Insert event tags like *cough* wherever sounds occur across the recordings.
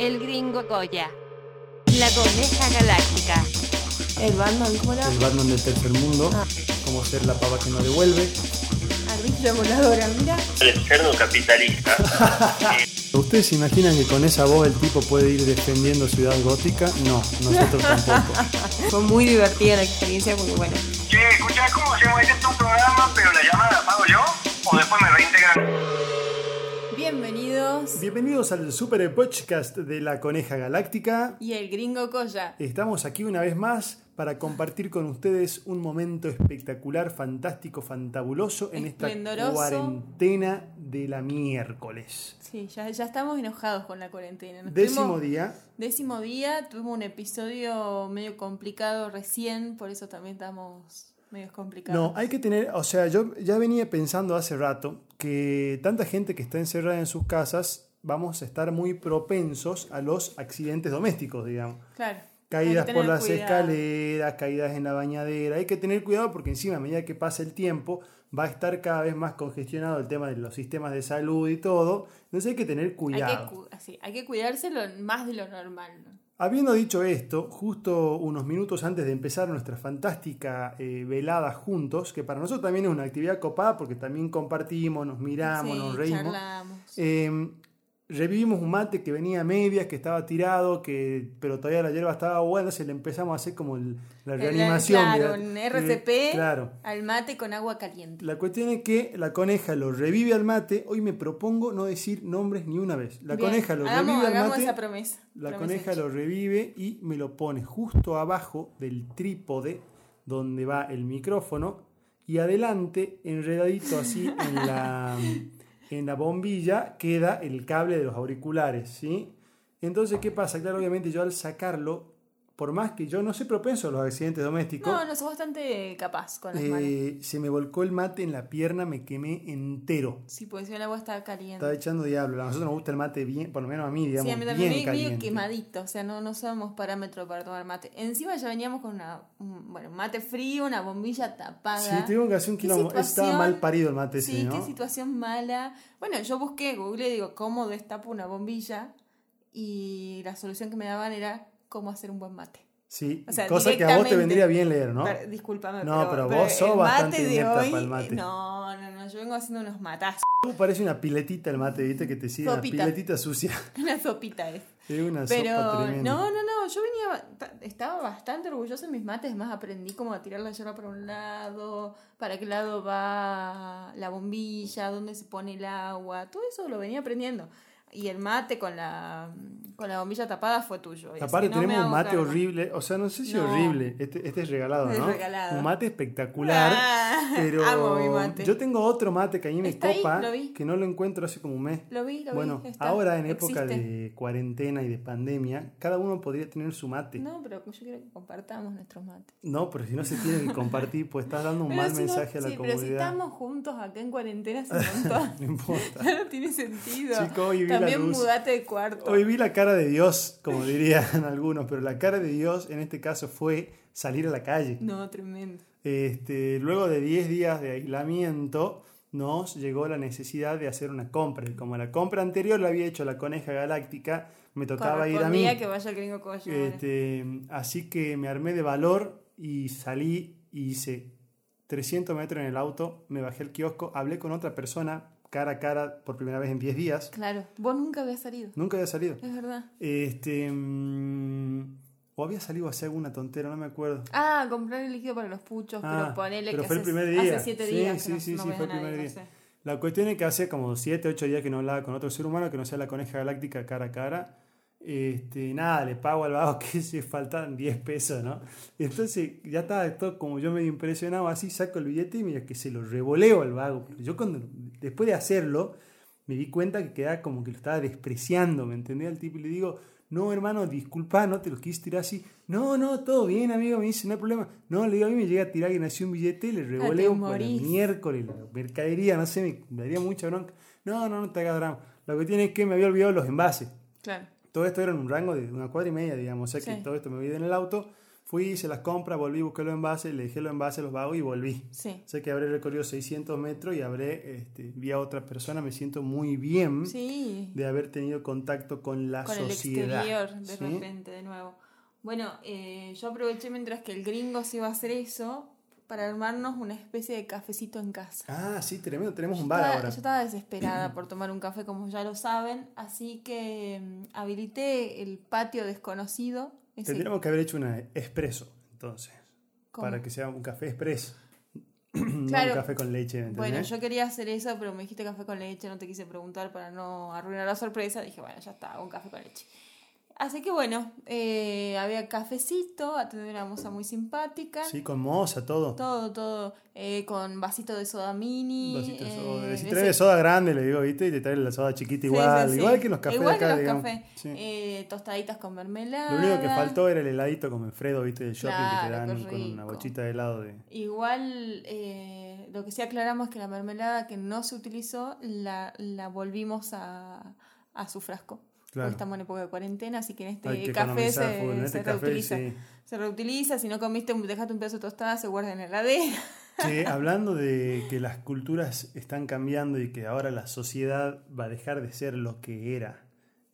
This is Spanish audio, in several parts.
El gringo Goya. La coneja galáctica. El Batman, ¿cómo era? El Batman del tercer mundo. Ah. Como ser la pava que no devuelve. Ardilla voladora, mira. el cerdo capitalista. *laughs* ¿Ustedes se imaginan que con esa voz el tipo puede ir defendiendo Ciudad Gótica? No, nosotros tampoco. *laughs* Fue muy divertida la experiencia porque, bueno, Che, escuchá, ¿cómo se llama? Es un programa, pero la llamada la pago yo o después me reintegran. Bienvenidos. Bienvenidos al Super Podcast de la Coneja Galáctica. Y el gringo Coya. Estamos aquí una vez más para compartir con ustedes un momento espectacular, fantástico, fantabuloso en esta cuarentena de la miércoles. Sí, ya, ya estamos enojados con la cuarentena. Nos Décimo tuvimos- día. Décimo día, tuvimos un episodio medio complicado recién, por eso también estamos medio complicados. No, hay que tener, o sea, yo ya venía pensando hace rato que tanta gente que está encerrada en sus casas vamos a estar muy propensos a los accidentes domésticos, digamos. Claro. Caídas por las cuidado. escaleras, caídas en la bañadera. Hay que tener cuidado porque encima, a medida que pasa el tiempo, va a estar cada vez más congestionado el tema de los sistemas de salud y todo. Entonces hay que tener Hay que, cuidado. cu- hay que cuidarse lo- más de lo normal. ¿no? Habiendo dicho esto, justo unos minutos antes de empezar nuestra fantástica eh, velada juntos, que para nosotros también es una actividad copada porque también compartimos, nos miramos, Sí, nos reímos, charlamos. eh, revivimos un mate que venía a medias, que estaba tirado, que pero todavía la hierba estaba buena, entonces le empezamos a hacer como el- la reanimación. Claro, en de- RCP claro. al mate con agua caliente. La cuestión es que la coneja lo revive al mate. Hoy me propongo no decir nombres ni una vez. La Bien, coneja lo hagamos, revive al mate. esa promesa. La Promesa coneja hecha. lo revive y me lo pone justo abajo del trípode donde va el micrófono y adelante, enredadito así en la, *laughs* en la bombilla, queda el cable de los auriculares, ¿sí? Entonces, ¿qué pasa? Claro, obviamente yo al sacarlo, por más que yo no soy propenso a los accidentes domésticos, No, no, sos bastante capaz con las manos. eh, se me volcó el mate en la pierna, me quemé entero. Sí, porque si el agua está caliente. Estaba echando diablo. A nosotros nos gusta el mate bien, por lo menos a mí, digamos, Sí, a mí también bien quemadito, o sea, no, no somos parámetro para tomar mate. Encima ya veníamos con una, un, bueno, mate frío, una bombilla tapada. Sí, tuvimos que hacer un ¿Qué quilombo. Estaba mal parido el mate ese, Sí, ¿no? qué situación mala. Bueno, yo busqué, Google, digo, cómo destapo una bombilla y la solución que me daban era cómo hacer un buen mate. Sí, O sea, cosa que a vos te vendría bien leer, ¿no? Pero, discúlpame, No, pero vos sos el bastante inepta hoy, para el mate. No, no, no, yo vengo haciendo unos matazos. Tú parece una piletita el mate, ¿viste? Que te sigue una piletita sucia. *laughs* Una sopita es. Es una Pero sopa tremenda. no, no, no, yo venía, ta- estaba bastante orgullosa en mis mates, más aprendí cómo a tirar la yerba para un lado, para qué lado va la bombilla, dónde se pone el agua, todo eso lo venía aprendiendo. Y el mate con la, con la bombilla tapada fue tuyo. Aparte no tenemos un mate cargo. horrible, o sea, no sé si No. horrible, este, este es regalado, Es ¿no? regalado. Un mate espectacular, Ah, pero amo mi mate. yo tengo otro mate que ahí, copa, lo vi. que no lo encuentro hace como un mes. Lo vi, lo bueno, vi. está, ahora en época existe. de cuarentena y de pandemia, cada uno podría tener su mate. No, No, pero yo quiero que compartamos nuestros mates. pero si no se tiene que compartir, pues estás dando un Pero mal si no- mensaje a la sí, pero si comunidad. estamos juntos acá en cuarentena montón. *laughs* No importa. *laughs* No tiene sentido. Hoy la También luz. mudate de cuarto. Hoy vi la cara de Dios, como dirían *laughs* algunos, pero la cara de Dios en este caso fue salir a la calle. No, tremendo. Este, luego de 10 días de aislamiento, nos llegó la necesidad de hacer una compra. Y como la compra anterior la había hecho la Coneja Galáctica, me tocaba ir a mí. Que vaya el gringo. Este, así que me armé de valor y salí y hice 300 metros en el auto, me bajé al kiosco, hablé con otra persona cara a cara por primera vez en 10 días. Claro, vos nunca habías salido. Nunca había salido. Es verdad. Este, mm, o había salido a hacer alguna tontera, no me acuerdo. Ah, comprar el líquido para los puchos, Ah, pero ponele pero que fue el primer día. hace siete Sí, días. sí, no- sí, no sí, ves fue el primer nadie, día. no sé. La cuestión es que hace como 7, 8 días que no hablaba con otro ser humano que no sea la coneja galáctica cara a cara. Este, nada, le pago al vago *laughs* que se faltan 10 pesos, ¿no? Entonces ya estaba todo como yo medio impresionado, así saco el billete y mira que se lo revoleo al vago. Yo cuando, después de hacerlo, me di cuenta que quedaba como que lo estaba despreciando, ¿me entendía? El tipo y le digo, no hermano, disculpa, no te lo quise tirar así. No, no, todo bien, amigo, me dice, no hay problema. No, le digo, a mí me llega a tirar que nació un billete y le revoleo por el miércoles, la mercadería, no sé, me, me daría mucha bronca. No, no, no te hagas drama. Lo que tiene es que me había olvidado los envases. Claro. Todo esto era en un rango de una cuadra y media, digamos. O sea que Sí. todo esto me olvidé en el auto. Fui, hice las compras, volví, busqué los envases, le dejé los envases los vagos y volví. Sí. Sé que habré recorrido 600 metros y habré, este, vi a otra persona, me siento muy bien Sí. de haber tenido contacto con la con sociedad. el exterior de ¿sí? repente de nuevo. Bueno, eh, yo aproveché mientras que el gringo se iba a hacer eso para armarnos una especie de cafecito en casa. Ah, sí, tremendo, tenemos Yo un bar estaba, ahora. yo estaba desesperada por tomar un café, como ya lo saben, así que mm, habilité el patio desconocido. ese- Tendríamos que haber hecho una expreso, entonces, ¿Cómo? para que sea un café expreso. *clears throat* no Claro. un café con leche, ¿me Bueno, yo quería hacer eso, pero me dijiste café con leche, no te quise preguntar para no arruinar la sorpresa. Dije, bueno, ya está, un café con leche. Así que bueno, eh, había cafecito, atendí una moza muy simpática. Sí, con moza, todo. Todo, todo, eh, con vasito de soda mini. Vasito de soda. eh, Si de trae ese- soda grande, le digo, ¿viste? Y te trae la soda chiquita igual. sí, sí. Igual que los cafés Igual de acá, que los digamos. cafés. Sí. Eh, tostaditas con mermelada. Lo único que faltó era el heladito como en Fredo, ¿viste? Del shopping que te dan con una bochita de helado de. Igual, eh, lo que sí aclaramos es que la mermelada que no se utilizó la, la volvimos a, a su frasco. Claro. Estamos en época de cuarentena, así que en este que café se, se este café, reutiliza. sí. Se reutiliza, si no comiste, dejaste un pedazo de tostada, se guarda en la heladera. *laughs* Che, hablando de que las culturas están cambiando y que ahora la sociedad va a dejar de ser lo que era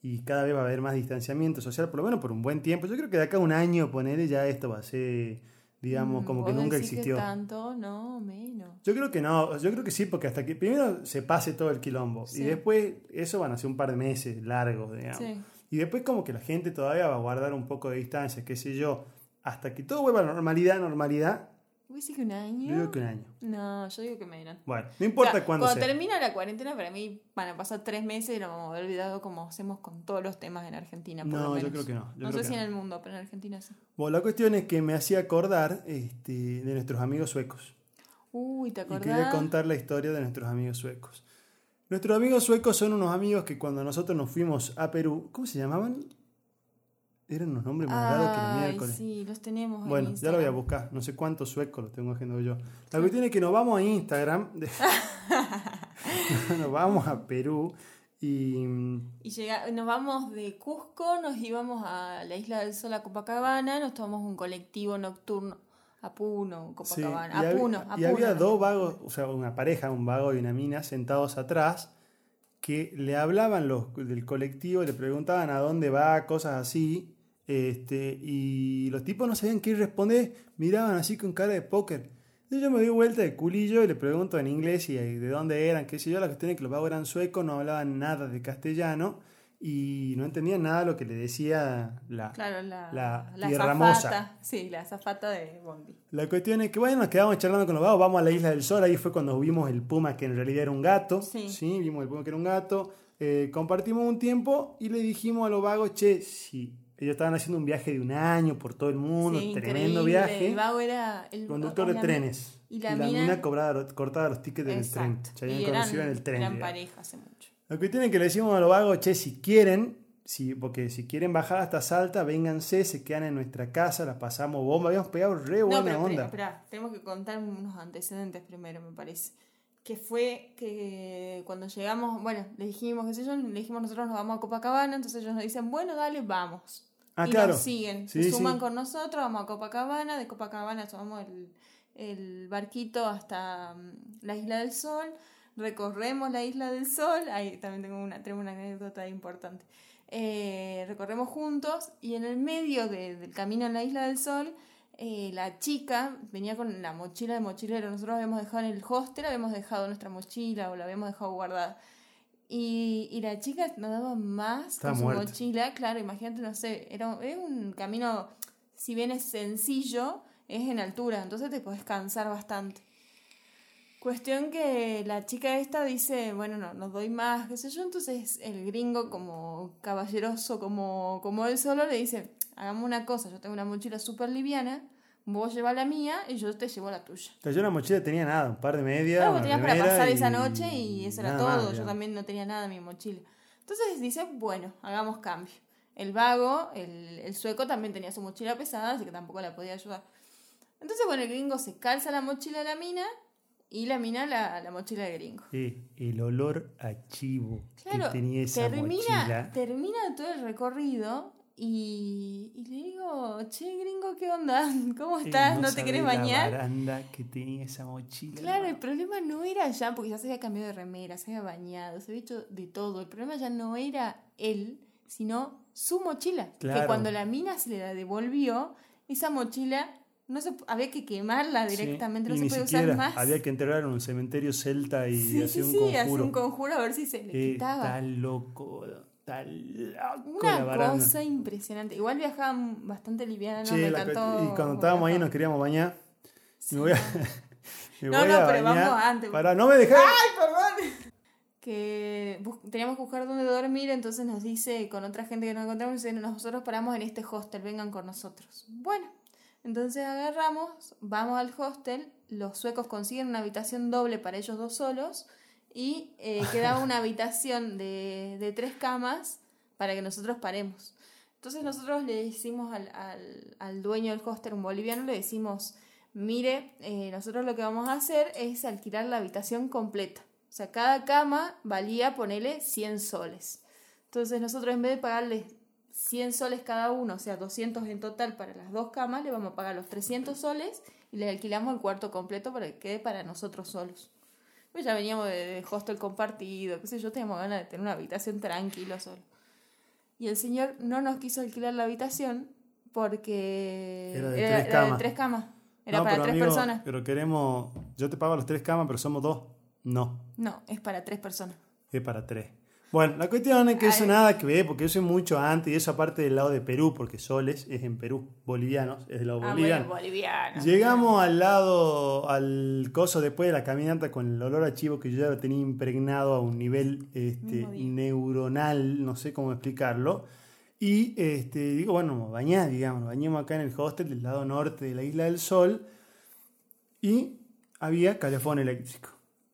y cada vez va a haber más distanciamiento social, por lo menos por un buen tiempo. Yo creo que de acá a un año, poner ya esto va a ser, digamos, como que Mm, ¿Vos nunca que existió. tanto? No, menos. Yo creo que no, yo creo que sí, porque hasta que primero se pase todo el quilombo Sí. y después eso van a ser un par de meses largos, digamos. Sí. Y después como que la gente todavía va a guardar un poco de distancia, qué sé yo, hasta que todo vuelva a la normalidad, normalidad, ¿Vos decís que un año? yo digo que un año. No, yo digo que menos. Bueno, no importa O sea, cuándo Cuando sea. termina la cuarentena, para mí van a pasar tres meses y nos vamos a haber olvidado como hacemos con todos los temas en Argentina. Por No, lo yo creo que no, yo no creo sé que si no. en el mundo, pero en Argentina sí. Bueno, la cuestión es que me hacía acordar este, de nuestros amigos suecos. Uy, ¿te Y acordás? quería contar la historia de nuestros amigos suecos. Nuestros amigos suecos son unos amigos que cuando nosotros nos fuimos a Perú, ¿cómo se llamaban? Eran unos nombres más raros que los miércoles. sí, los tenemos en Bueno, ya lo voy a buscar. No sé cuántos suecos los tengo haciendo yo. La cuestión es que nos vamos a Instagram. *laughs* *laughs* nos vamos a Perú. Y Y llega, nos vamos de Cusco, nos íbamos a la Isla del Sol, a Copacabana, nos tomamos un colectivo nocturno a Puno, Copacabana. y a había- Puno, a y había dos vagos, o sea, una pareja, un vago y una mina sentados atrás que le hablaban los del colectivo, le preguntaban a dónde va, cosas así. Este, y los tipos no sabían qué responder, miraban así con cara de póker. Entonces yo me doy vuelta de culillo y le pregunto en inglés y de dónde eran, qué sé yo. La cuestión es que los vagos eran suecos, no hablaban nada de castellano y no entendían nada de lo que le decía la, Claro, la, la la tierra zafata. Sí, la zafata de Bondi. La cuestión es que, bueno, nos quedamos charlando con los vagos, vamos a la Isla del Sol, ahí fue cuando vimos el puma que en realidad era un gato, Sí. vimos el puma que era un gato, eh, compartimos un tiempo y le dijimos a los vagos, che, si ellos estaban haciendo un viaje de un año por todo el mundo, Sí, tremendo viaje, El vago era el conductor de la- trenes, y la mina- cobraba, cortaba los tickets del tren, se habían y conocido en el tren. eran pareja hace mucho. La cuestión es que le decimos a los vagos, che, si quieren, si, porque si quieren bajar hasta Salta, vénganse, se quedan en nuestra casa, la pasamos bomba, habíamos pegado re buena no, pero onda. espera, tenemos que contar unos antecedentes primero, me parece. Que fue que cuando llegamos, bueno, le dijimos, qué sé yo, le dijimos nosotros nos vamos a Copacabana, entonces ellos nos dicen, bueno, dale, vamos. Ah, y claro. nos siguen, Sí, se suman sí. con nosotros, vamos a Copacabana, de Copacabana tomamos el, el barquito hasta mm, la Isla del Sol, recorremos la Isla del Sol, ahí también tengo una, tenemos una anécdota importante. Eh, recorremos juntos y en el medio de- del camino en la Isla del Sol, eh, la chica venía con la mochila de mochilero. Nosotros habíamos dejado en el hostel, habíamos dejado nuestra mochila o la habíamos dejado guardada. Y, y la chica no daba más Estaba con su mochila. Claro, imagínate, no sé, era, es un camino, si bien es sencillo, es en altura, entonces te puedes cansar bastante. Cuestión que la chica esta dice, bueno, no, no doy más, qué sé yo, entonces el gringo como caballeroso, como, como él solo, le dice, hagamos una cosa, yo tengo una mochila súper liviana, vos llevas la mía y yo te llevo la tuya. O sea, yo en la mochila tenía nada, un par de medias. Claro, vos tenías para pasar y esa noche y eso era nada todo, más, yo también no tenía nada en mi mochila. Entonces dice, bueno, hagamos cambio. El vago, el, el sueco también tenía su mochila pesada, así que tampoco la podía ayudar. Entonces, bueno, el gringo se calza la mochila de la mina y la mina la, la mochila del gringo. Sí, el olor a chivo Claro, que tenía esa termina, mochila. termina todo el recorrido y, y le digo, che, gringo, ¿qué onda? *laughs* ¿Cómo estás? ¿No, te querés La bañar? baranda que tenía esa mochila. Claro, el problema no era ya, porque ya se había cambiado de remera, se había bañado, se había hecho de todo. El problema ya no era él, sino su mochila. Que Claro. cuando la mina se le la devolvió, esa mochila no se, había que quemarla Sí, directamente, y no se siquiera, usar más. Había que enterrar en un cementerio celta y sí, hacer sí, un sí, conjuro. hacer un conjuro a ver si se le Eh, quitaba. Está loco, la Una cosa impresionante. Igual viajaban bastante liviana, Che, me encantó. y cuando estábamos ahí nos queríamos bañar. Me voy a, *laughs* me No, voy no, a pero bañar. vamos antes. Pará, no me dejás. que bus- teníamos que buscar dónde dormir, entonces nos dice con otra gente que nos encontramos, dice, nosotros paramos en este hostel, vengan con nosotros. Bueno, entonces agarramos, vamos al hostel, los suecos consiguen una habitación doble para ellos dos solos y eh, *laughs* quedaba una habitación de, de tres camas para que nosotros paremos. Entonces nosotros le decimos al, al, al dueño del hostel, un boliviano, le decimos, mire, eh, nosotros lo que vamos a hacer es alquilar la habitación completa. O sea, cada cama valía, ponele, 100 soles. Entonces nosotros en vez de pagarle 100 soles cada uno, o sea, 200 en total para las dos camas, le vamos a pagar los 300 soles y le alquilamos el cuarto completo para que quede para nosotros solos. Pues ya veníamos de, de hostel compartido, qué sé yo, teníamos ganas de tener una habitación tranquilo solo. Y el señor no nos quiso alquilar la habitación porque Era de tres camas. tres camas. Era No, para tres amigo, personas. Pero queremos. Yo te pago las tres camas, pero somos dos. No, No, es para tres personas. es para tres. Bueno, la cuestión es que eso nada que ver, porque yo soy mucho antes, y eso aparte del lado de Perú, porque Soles es en Perú, bolivianos, es del lado Ah, boliviano. bueno, boliviano. Llegamos al lado, al coso después de la caminata con el olor a chivo que yo ya lo tenía impregnado a un nivel este, neuronal, no sé cómo explicarlo. Y este, digo, bueno, nos bañás, digamos, nos bañamos acá en el hostel del lado norte de la Isla del Sol y había calefón eléctrico.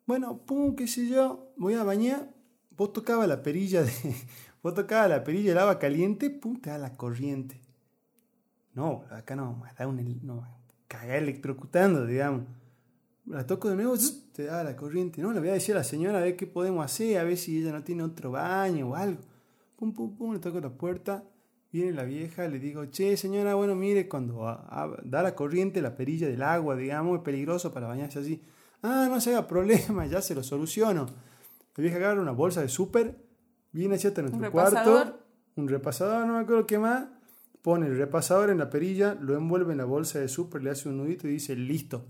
Bueno, pum, qué sé yo, voy a bañar, vos tocabas la perilla de, *laughs* vos tocabas la perilla del agua caliente, pum, te da la corriente. No, acá no, da un, no, cagar electrocutando, digamos. La toco de nuevo, te da la corriente. No, le voy a decir a la señora a ver qué podemos hacer, a ver si ella no tiene otro baño o algo. Pum, pum, pum, le toco la puerta. Viene la vieja, le digo, che, señora, bueno, mire, cuando da la corriente, la perilla del agua, digamos, es peligroso para bañarse así. Ah, no se haga problema, *laughs* ya se lo soluciono. La vieja agarra una bolsa de súper, viene hacia hasta nuestro cuarto, repasador. un repasador, no me acuerdo qué más, pone el repasador en la perilla, lo envuelve en la bolsa de súper, le hace un nudito y dice, listo.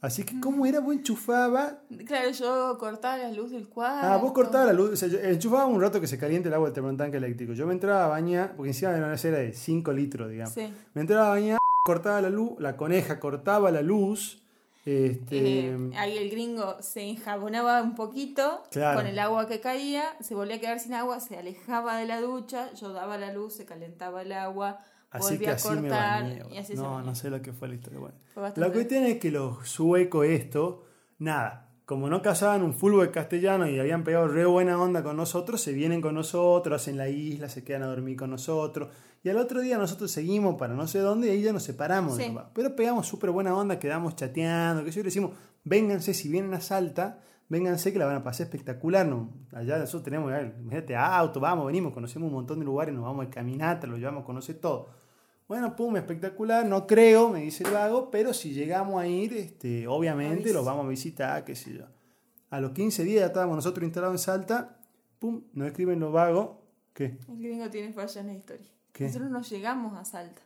Así que, ¿cómo era? Vos enchufaba. Claro, yo cortaba la luz del cuarto. Ah, vos cortabas la luz. O sea, yo enchufaba un rato que se caliente el agua del termotanque eléctrico. Yo me entraba a bañar, porque encima era una era de 5 litros, digamos. Sí. Me entraba a bañar, cortaba la luz, la coneja cortaba la luz. Este, Eh, ahí el gringo se enjabonaba un poquito Claro. con el agua que caía, se volvía a quedar sin agua, se alejaba de la ducha, yo daba la luz, se calentaba el agua, así volvía que a así me cortar bañé. y así se no, no sé lo que fue la historia. Bueno. Fue La cuestión es que los suecos esto, nada, como no casaban un fútbol castellano y habían pegado re buena onda con nosotros, se vienen con nosotros, hacen la isla, se quedan a dormir con nosotros. Y al otro día nosotros seguimos para no sé dónde y ahí ya nos separamos. Sí. Pero pegamos súper buena onda, quedamos chateando, que yo le decimos, vénganse si vienen a Salta, vénganse que la van a pasar espectacular. No, allá nosotros tenemos, imagínate, auto, vamos, venimos, conocemos un montón de lugares, nos vamos de caminata, lo llevamos a conocer todo. Bueno, pum, espectacular, no creo, me dice el vago, pero si llegamos a ir, este, obviamente los vamos a visitar, qué sé yo. A los 15 días ya estábamos nosotros instalados en Salta, pum, nos escriben los vagos, ¿qué? El gringo tiene falla en la historia. ¿Qué? Nosotros no llegamos a Salta.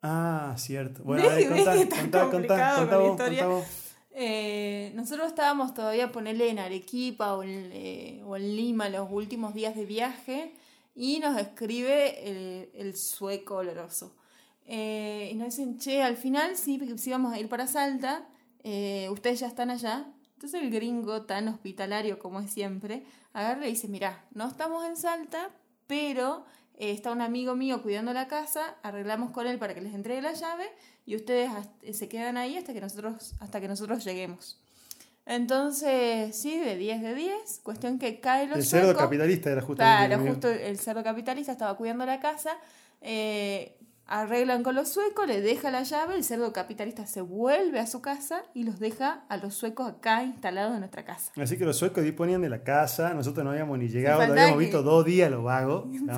Ah, cierto. Bueno, a ver, contá, ¿Ves que está contá, contá, contá vos, contá vos. Eh, nosotros estábamos todavía, ponerle en Arequipa o en, eh, o en Lima los últimos días de viaje y nos escribe el, el sueco oloroso. Eh, y nos dicen, che, al final sí, sí vamos a ir para Salta, eh, ustedes ya están allá. Entonces el gringo, tan hospitalario como es siempre, agarra y dice, mirá, no estamos en Salta, pero eh, está un amigo mío cuidando la casa, arreglamos con él para que les entregue la llave y ustedes se quedan ahí hasta que nosotros, hasta que nosotros lleguemos. Entonces, sí, de 10 de 10, cuestión que cae los El cerdo capitalista era justamente. Claro, el mío. justo el cerdo capitalista estaba cuidando la casa. eh, arreglan con los suecos, le deja la llave, el cerdo capitalista se vuelve a su casa y los deja a los suecos acá instalados en nuestra casa. Así que los suecos disponían de la casa, nosotros no habíamos ni llegado, lo habíamos que- visto dos días *laughs* ¿no?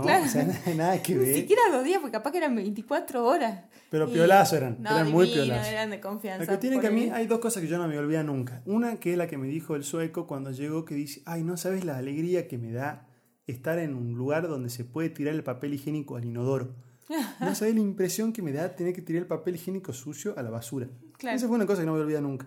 Claro. o sea, *laughs* nada, nada que Ni ver. siquiera dos días, porque capaz que eran 24 horas. Pero piolazos eran, no, eran muy divino, piolazos. eran de confianza. La cuestión es que a mí hay dos cosas que yo no me olvido nunca. Una que es la que me dijo el sueco cuando llegó, que dice, ay, no sabes la alegría que me da estar en un lugar donde se puede tirar el papel higiénico al inodoro. No sabes la impresión que me da tener que tirar el papel higiénico sucio a la basura. Claro. Esa fue una cosa que no me olvidé nunca.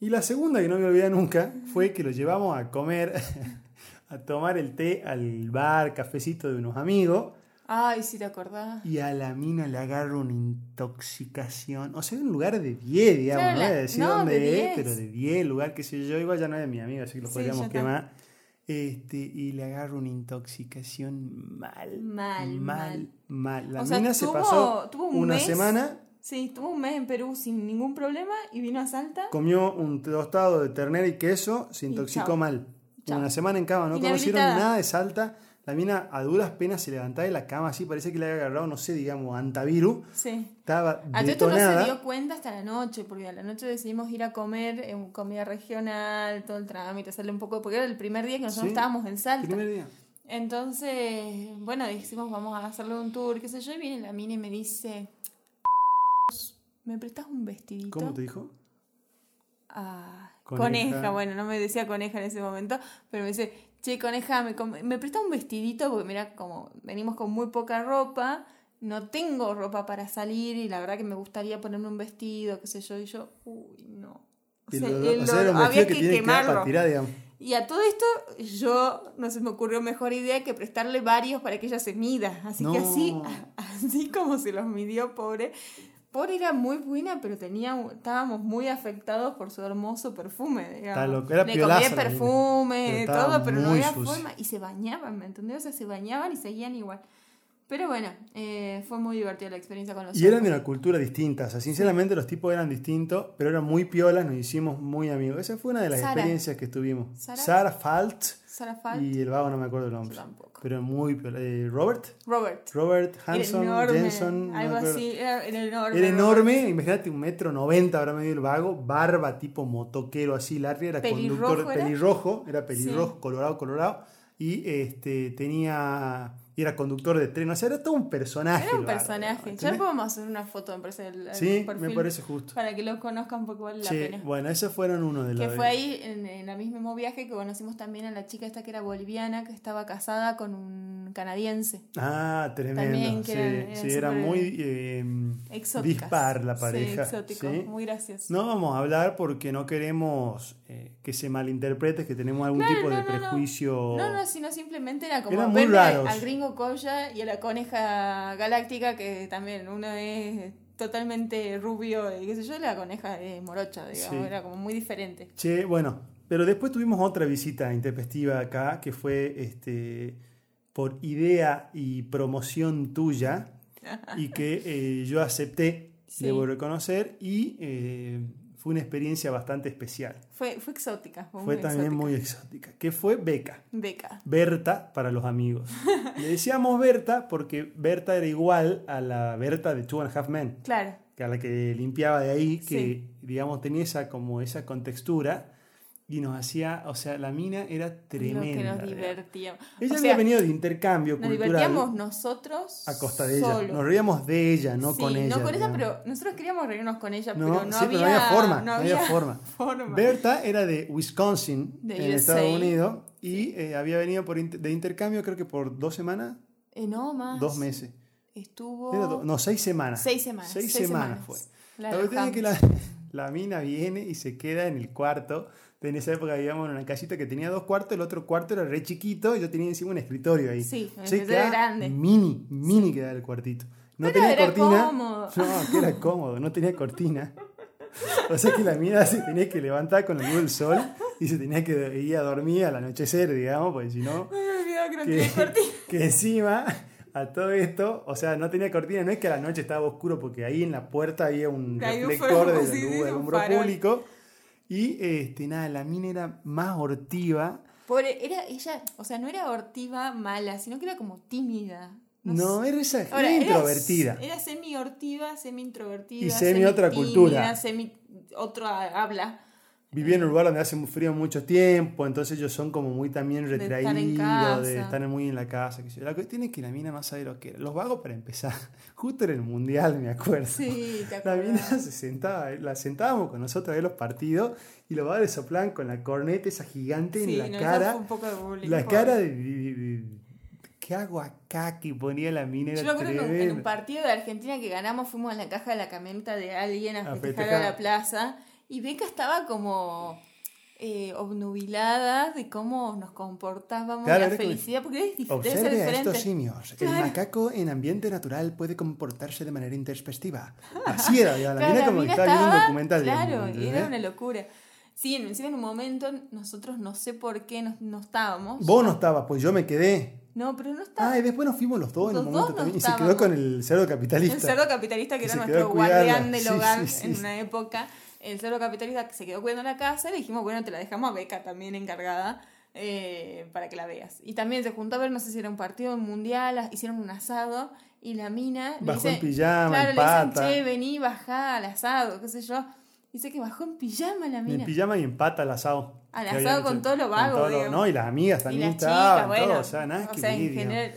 Y la segunda que no me olvidé nunca fue que lo llevamos a comer, *laughs* a tomar el té al bar, cafecito de unos amigos. Ay, si te acordás. Y a la mina le agarra una intoxicación. O sea, un lugar de 10, digamos. Claro, no voy a decir no, dónde de es, 10. pero de 10, lugar que sé yo. Igual ya no es mi amigo, así que lo Sí, podríamos quemar. Este, y le agarra una intoxicación mal. Mal, mal. mal. mal. La O sea, mina se tuvo- pasó tuvo un una mes. semana, Sí, tuvo un mes en Perú sin ningún problema y vino a Salta. comió un tostado de ternera y queso, se intoxicó mal. Una semana en cama, no conocieron nada de Salta. La mina a duras penas se levantaba de la cama así, parece que le había agarrado, no sé, digamos, antavirus. Sí. Estaba A todo esto no se detonada. dio cuenta hasta la noche, porque a la noche decidimos ir a comer en comida regional, todo el trámite, hacerle un poco, porque era el primer día que nosotros Sí, estábamos en Salta. Primer día. Entonces, bueno, dijimos vamos a hacerle un tour, qué sé yo, y viene la mina y me dice, ¿me prestas un vestidito? ¿Cómo te dijo? Ah, Coneja. coneja. bueno, no me decía coneja en ese momento, pero me dice, che, coneja, me, me presta un vestidito, porque mira, como venimos con muy poca ropa, no tengo ropa para salir y la verdad que me gustaría ponerme un vestido, qué sé yo, y yo, uy, no. O sea, lo- el o sea, había que, quemarlo. tirar. Y a todo esto, yo no se me ocurrió mejor idea que prestarle varios para que ella se mida. Así que así, *laughs* así como se los midió, pobre. Pobre era muy buena, pero tenía, estábamos muy afectados por su hermoso perfume, digamos. Era Le comía perfume, pero todo, pero no había forma. Y se bañaban, ¿me entendés? O sea, se bañaban y seguían igual. Pero bueno, eh, fue muy divertida la experiencia con los Y eran de una cultura distinta. O sea, sinceramente los tipos eran distintos, pero eran muy piolas, nos hicimos muy amigos. Esa fue una de las Sara. experiencias que estuvimos. Sara. Sara Falt Sarah Falt, y el vago no me acuerdo el nombre. Yo tampoco. Pero muy piola. Eh, Robert. Robert. Robert Hanson, no me algo acuerdo. así, era, era enorme. Era Robert. enorme, imagínate un metro noventa habrá medido el vago, barba tipo motoquero así, Larry era ¿Pelirrojo conductor, era? pelirrojo, era pelirrojo, Sí. colorado, colorado, y este tenía, y era conductor de tren, o sea, era todo un personaje. Era un personaje. Ya podemos hacer una foto, parece. el- el Sí, me parece justo. Para que lo conozcan porque vale la Sí, pena. bueno, esos fueron uno de los... Que fue ahí, en, en el mismo viaje, que conocimos también a la chica esta que era boliviana, que estaba casada con un canadiense. Ah, tremendo. También, que sí, eran- eran sí, era muy eh, dispar la pareja. Sí, exótico. Muy gracioso. No vamos a hablar porque no queremos eh, que se malinterprete, que tenemos algún Claro, tipo de no, no, no. prejuicio. No, no, sino simplemente era como Eran muy al- raros. al gringo Koya y a la coneja galáctica, que también uno es totalmente rubio y qué sé yo, la coneja es morocha, digamos, Sí. era como muy diferente. Che, bueno, pero después tuvimos otra visita intempestiva acá, que fue este por idea y promoción tuya, *laughs* y que eh, yo acepté, Sí. debo reconocer, y eh, fue una experiencia bastante especial. Fue, fue exótica. Fue, Fue muy también exótica. muy exótica, que fue Beca. Beca. Berta para los amigos. *laughs* Le decíamos Berta porque Berta era igual a la Berta de Two and a Half Men, Claro. que a la que limpiaba de ahí, que Sí. digamos tenía esa como esa contextura y nos hacía, o sea, la mina era Lo que tremenda. nos divertíamos. Ella O había sea, venido de intercambio Nos cultural divertíamos nosotros. a costa de ella. Nos reíamos de ella, no Sí, con ella. No con ella, pero nosotros queríamos reírnos con ella, No, pero no, sí, había, pero no había forma, no había había forma. *laughs* forma. Berta era de Wisconsin, De en USA. Estados Unidos, y eh, había venido por inter- de intercambio creo que por dos semanas, Eh, no, más. dos meses. Estuvo. No, seis semanas. Seis semanas, Seis, seis semanas, semanas. fue. La La cuestión es que la, la mina viene y se queda en el cuarto. En esa época vivíamos en una casita que tenía dos cuartos, el otro cuarto era re chiquito y yo tenía encima un escritorio ahí. Sí, un escritorio grande. Mini, mini quedaba el cuartito. No Pero tenía era cortina. cómodo. No, que era *laughs* cómodo, no tenía cortina. O sea que la mina se tenía que levantar con la luz del sol y se tenía que ir a dormir al anochecer, digamos, porque si no me que no *laughs* que, encima a todo esto, o sea, no tenía cortina, no es que a la noche estaba oscuro, porque ahí en la puerta había un reflector de sí, la sí, luz un de alumbro farol. público. Y este, nada, la mina era más hortiva. Pobre, era ella, o sea, no era hortiva mala, sino que era como tímida. No, era esa Ahora, era introvertida. Era semi-hortiva, semi-introvertida. Y semi otra cultura. Semi otro habla. Vivía en un lugar donde hace frío mucho tiempo, entonces ellos son como muy también De estar retraídos, de estar muy en la casa. yo. La cuestión es que la mina no sabe lo que era. Los vagos para empezar, *laughs* justo en el mundial, me acuerdo. Sí, te La mina se sentaba, la sentábamos con nosotros a ver los partidos y los vagos le soplaban con la corneta esa gigante Sí, en la cara. fue un poco de bullying, la cara de, de- de- ¿Qué hago acá? Que ponía la mina. Yo acuerdo que en un- partido de Argentina que ganamos fuimos en la caja de la camioneta de alguien a A festejar festejar. a la plaza y Beca estaba como eh, obnubilada de cómo nos comportábamos, Claro, la felicidad, porque es Observe a diferente. estos simios. El macaco en ambiente natural puede comportarse de manera introspectiva. Así era, la Claro, mina la como mina estaba viendo un estaba- documental. Claro, digamos, y era una locura. Sí, en- encima en un momento nosotros no sé por qué no, no estábamos. Vos no estabas, pues yo me quedé. No, pero no estábamos. Ah, y después nos fuimos los dos en un Los momento dos no también. Y se quedó con el cerdo capitalista. El cerdo capitalista que Que era nuestro a guardián del hogar sí, sí, en una época. El cerdo capitalista se quedó cuidando la casa y le dijimos, bueno, te la dejamos a Beca también encargada eh, para que la veas. Y también se juntó a ver, no sé si era un partido un mundial, hicieron un asado y la mina... Bajó dice- en pijama, Claro, en le dicen, che, vení, bajá al asado, qué sé yo. Dice que bajó en pijama la mina. En pijama y en pata al asado. Al asado con hecho- todo lo con vago, todo. No, y las amigas también estaban. bueno. todo, o sea, nada o que sea, en general...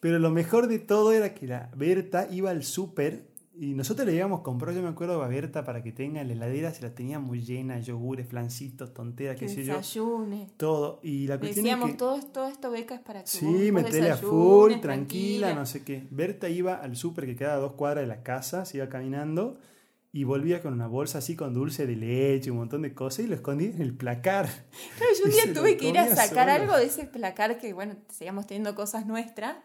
Pero lo mejor de todo era que la Berta iba al súper y nosotros le íbamos a comprar, yo me acuerdo, a Berta para que tenga en la heladera, se la teníamos llena, yogures, flancitos, tonteras, qué sé yo, desayune. todo. Y la cuestión decíamos, es que... todo, todo esto beca es para que Sí, metele a full, tranquila, no sé qué. Berta iba al súper que queda a dos cuadras de la casa, se iba caminando y volvía con una bolsa así con dulce de leche, un montón de cosas y lo escondía en el placar. Claro, yo un *laughs* día tuve que ir a sacar sola. algo de ese placar que, bueno, seguíamos teniendo cosas nuestras.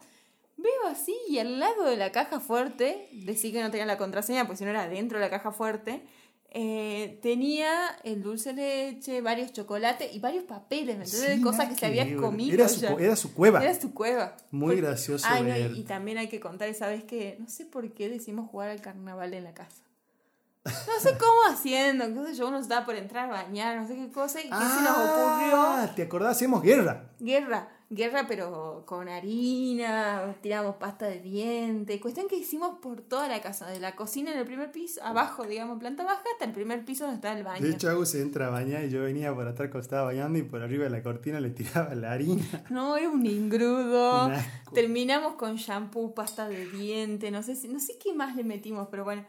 Veo así y al lado de la caja fuerte, decía que no tenía la contraseña, pues si no era dentro de la caja fuerte, eh, tenía el dulce de leche, varios chocolates y varios papeles, ¿me entendés? Sí, cosas que se había comido. Era su, era cueva. Era su cueva. Muy Fue- gracioso Ay, no, y, y también hay que contar esa vez que, no sé por qué decimos jugar al carnaval en la casa. No sé cómo *laughs* haciendo, sé yo, uno estaba por entrar a bañar, no sé qué cosa, y qué se nos ocurrió. Ah, ¿Te acordás? Hacemos guerra. Guerra, guerra pero con harina, tiramos pasta de diente, cuestión que hicimos por toda la casa, de la cocina en el primer piso, abajo, digamos, planta baja, hasta el primer piso donde está el baño. De hecho, Agus se entra a bañar y yo venía por atrás estaba bañando y por arriba de la cortina le tiraba la harina. *laughs* No, era un ingrudo. *laughs* Terminamos con shampoo, pasta de diente, no sé si, no sé qué más le metimos, pero bueno.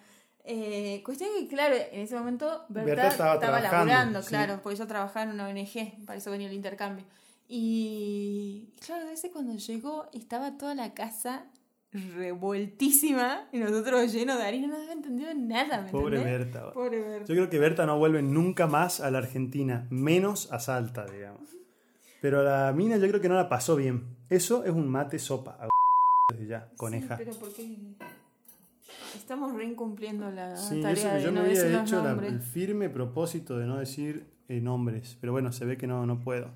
Eh, cuestión que, claro, en ese momento Berta, Berta estaba estaba, laburando, sí. claro, porque yo trabajaba en una ONG, para eso venía el intercambio. Y claro, a veces cuando llegó estaba toda la casa revueltísima y nosotros llenos de harina, no había entendido nada. ¿me Pobre entendés? Berta. Pobre Berta. Yo creo que Berta no vuelve nunca más a la Argentina, menos a Salta, digamos. Pero a la mina yo creo que no la pasó bien. Eso es un mate sopa. Desde *laughs* ya, coneja. Sí, pero porque estamos reincumpliendo la Sí, tarea eso de me no había hecho la- el firme propósito de no decir eh, nombres. Pero bueno, se ve que no, no puedo.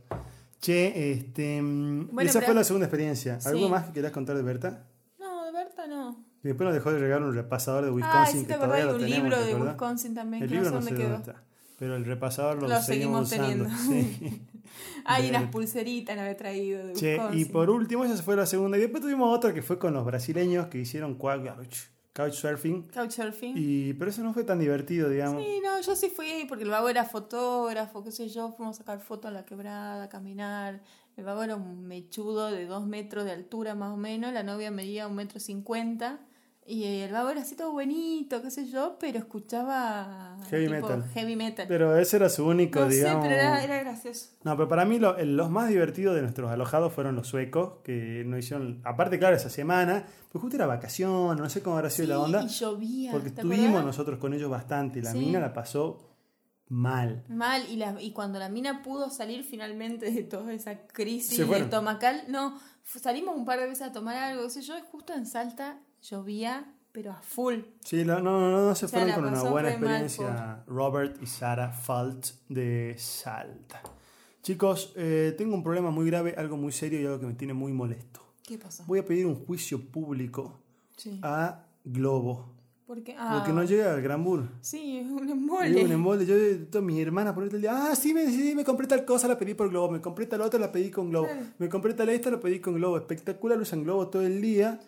Che, este, mm, Bueno, esa fue la segunda experiencia. ¿Algo Sí. más que quieras contar de Berta? No, de Berta no. Y después nos dejó de regalar un repasador de Ah, Wisconsin sí que te acordás de un tenemos. libro ¿te de? Wisconsin también, El que no libro sé no dónde sé quedó. dónde está. Pero el repasador lo, Lo seguimos, seguimos usando. teniendo. Sí. *laughs* Hay unas pulseritas no había traído de Che, Wisconsin. y por último, esa fue la segunda. Y después tuvimos otra que fue con los brasileños que hicieron couch- couchsurfing. Couchsurfing. Y, pero eso no fue tan divertido, digamos. Sí, no, yo sí fui porque el vago era fotógrafo, qué sé yo, fuimos a sacar fotos a la quebrada, a caminar. El vago era un mechudo de dos metros de altura más o menos, la novia medía un metro cincuenta. Y el vago era así todo bonito, qué sé yo, pero escuchaba Heavy tipo metal. heavy metal. Pero ese era su único, no digamos. sé, pero era, era gracioso. No, pero para mí lo- los más divertidos de nuestros alojados fueron los suecos, que nos hicieron, aparte, claro, esa semana, pues justo era vacación, no sé cómo habrá sido Sí, la onda, y llovía. porque ¿te estuvimos acordás? nosotros con ellos bastante y la Sí. mina la pasó mal. Mal, y, la, y cuando la mina pudo salir finalmente de toda esa crisis estomacal, no, salimos un par de veces a tomar algo, qué sé yo, y justo en Salta llovía, pero a full. Sí, no, no, no, no se fueron con una buena experiencia Robert y Sara Falt de Salta. Chicos, eh, tengo un problema muy grave, algo muy serio y algo que me tiene muy molesto. ¿Qué pasó? Voy a pedir un juicio público Sí. a Globo, Porque, ah, porque no llega al Gran Bull. Sí, es un embole. un embole. Yo, todas mis hermanas por el día, ah, sí me, sí, me compré tal cosa, la pedí por Globo. Me compré tal otra, la pedí con Globo. Claro. Me compré tal esta, la pedí con Globo. Espectacular, usan Globo todo el día.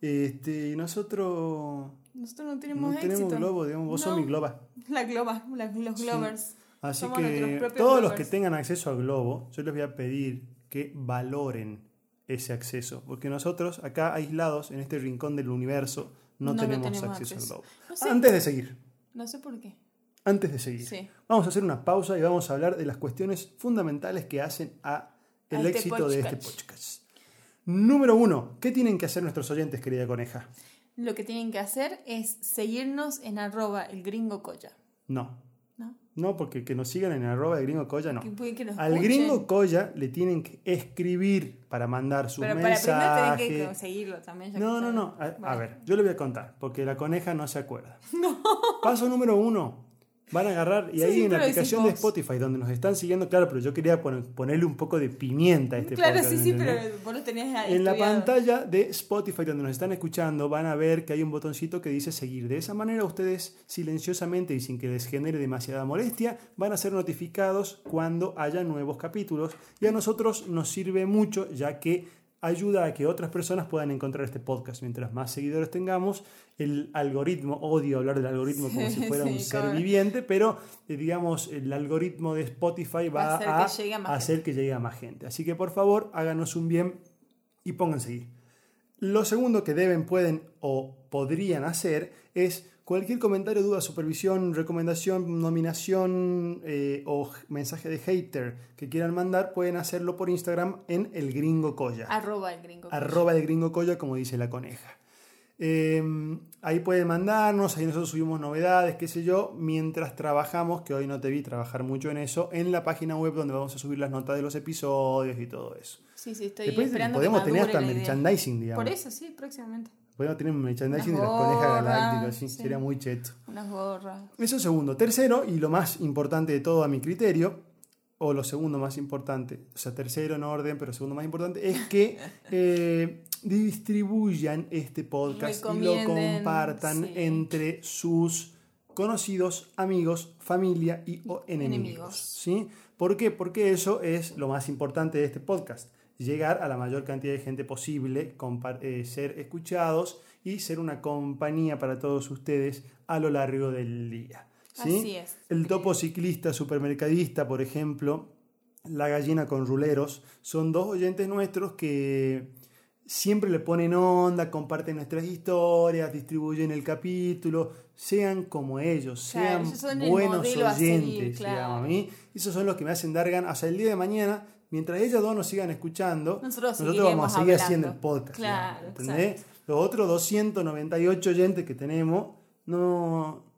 Este, y nosotros Nosotros no tenemos no tenemos globo, digamos, vos sos No. mi globa. La globa, la- los Sí. glovers. Así Somos que todos los que tengan acceso al globo, yo les voy a pedir que valoren ese acceso, porque nosotros acá aislados en este rincón del universo no, tenemos, tenemos acceso, acceso. al globo. Sé. Antes de seguir, No sé por qué. antes de seguir, Sí. vamos a hacer una pausa y vamos a hablar de las cuestiones fundamentales que hacen a el este éxito de este podcast. Número uno, ¿qué tienen que hacer nuestros oyentes, querida coneja? Lo que tienen que hacer es seguirnos en arroba el gringo colla. No, ¿No? no, porque que nos sigan en arroba de gringo colla, no. Que que Al escuchen. gringo Colla le tienen que escribir para mandar sus Pero para mensajes. primero tenés que conseguirlo también. ya No, no, está- no. A, a ver, yo le voy a contar, porque la coneja no se acuerda. *laughs* Paso número uno. Van a agarrar, y Sí, ahí en la aplicación de. Spotify, donde nos están siguiendo, claro, pero yo quería poner- ponerle un poco de pimienta a este Claro, podcast. sí, ¿me sí, entendés? pero vos lo tenías En la pantalla de Spotify donde nos están escuchando van a ver que hay un botoncito que dice seguir. De esa manera ustedes silenciosamente y sin que les genere demasiada molestia van a ser notificados cuando haya nuevos capítulos y a nosotros nos sirve mucho ya que ayuda a que otras personas puedan encontrar este podcast. Mientras más seguidores tengamos, el algoritmo, odio hablar del algoritmo como si fuera Sí, un ser viviente, pero eh, digamos el algoritmo de Spotify va, Va a hacer que llegue a más hacer que llegue a más gente. Así que por favor háganos un bien y pónganse seguir. Lo segundo que deben, pueden o podrían hacer es cualquier comentario, duda, supervisión, recomendación, nominación eh, o mensaje de hater que quieran mandar, pueden hacerlo por Instagram en el gringo colla. Arroba el gringo colla. Arroba el gringo colla, como dice la coneja. Eh, ahí pueden mandarnos, ahí nosotros subimos novedades, qué sé yo, mientras trabajamos, que hoy no te vi trabajar mucho en eso, en la página web donde vamos a subir las notas de los episodios y todo eso. Sí, sí, estoy Después esperando podemos que tener hasta idea. merchandising, digamos. Por eso, sí, próximamente. Podemos tener un merchandising de las conejas galácticas, sí, sí. sería muy cheto. Unas gorras. Eso segundo. Tercero, y lo más importante de todo a mi criterio, o lo segundo más importante, o sea, tercero en orden, pero segundo más importante, es que *laughs* eh, distribuyan este podcast y lo compartan sí. entre sus conocidos, amigos, familia y o enemigos. Enemigos. ¿sí? ¿Por qué? Porque eso es lo más importante de este podcast. Llegar a la mayor cantidad de gente posible, eh, ser escuchados y ser una compañía para todos ustedes a lo largo del día. ¿sí? Así es. El topo ciclista, supermercadista, por ejemplo, la gallina con ruleros, son dos oyentes nuestros que siempre le ponen onda, comparten nuestras historias, distribuyen el capítulo, sean como ellos, Claro, sean ellos son el buenos modelo oyentes, seguir, claro. digamos, a mí. Esos son los que me hacen dar ganas. O sea, el día de mañana, mientras ellos dos nos sigan escuchando, Nosotros vamos a seguir hablando. haciendo el podcast. Claro, ¿entendés? Los otros 298 oyentes que tenemos, no...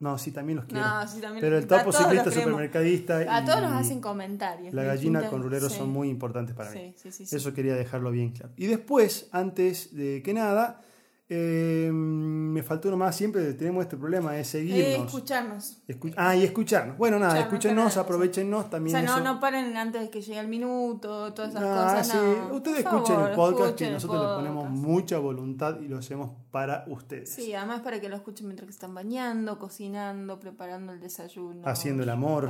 No, sí, también los quiero. No, sí, también Pero el topo ciclista, supermercadista A todos nos hacen comentarios. la gallina distintas- con ruleros sí. son muy importantes para mí. Sí, sí, sí. Eso quería dejarlo bien claro. Y después, antes de que nada, eh, me faltó uno más. Siempre tenemos este problema de Eh, seguirnos. escucharnos. Escu- ah, y escucharnos. Bueno, nada, escúchenos, aprovechennos O también. sea, no, eso. no paren antes de que llegue el minuto, todas esas Ah, cosas. sí. no. Ustedes Por escuchen favor, el podcast escuchen que nosotros le ponemos podcast. mucha voluntad y lo hacemos para ustedes. Sí, además para que lo escuchen mientras que están bañando, cocinando, preparando el desayuno. Haciendo el amor.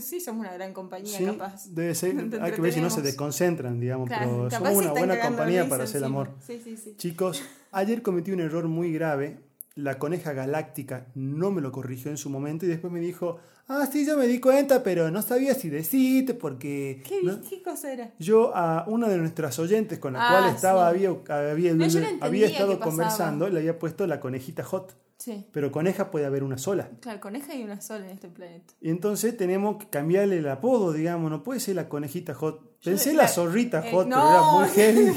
Sí, somos una gran compañía, Sí, capaz. debe ser, *laughs* hay que ver si no se desconcentran, digamos, Claro, pero somos una buena compañía para hacer el amor. Sí, sí, sí. Chicos, ayer cometí un error muy grave. La coneja galáctica no me lo corrigió en su momento y después me dijo, ah, sí, yo me di cuenta, pero no sabía si decirte porque... ¿Qué, ¿no?". ¿Qué cosa era? Yo a una de nuestras oyentes con la Ah, cual estaba, sí. había, había, No, no había estado conversando, le había puesto la conejita hot. Sí. Pero coneja puede haber una sola. Claro, coneja hay una sola en este planeta. Y entonces tenemos que cambiarle el apodo, digamos, no puede ser la conejita hot. Pensé la- la zorrita eh, hot, pero era muy *laughs* heavy.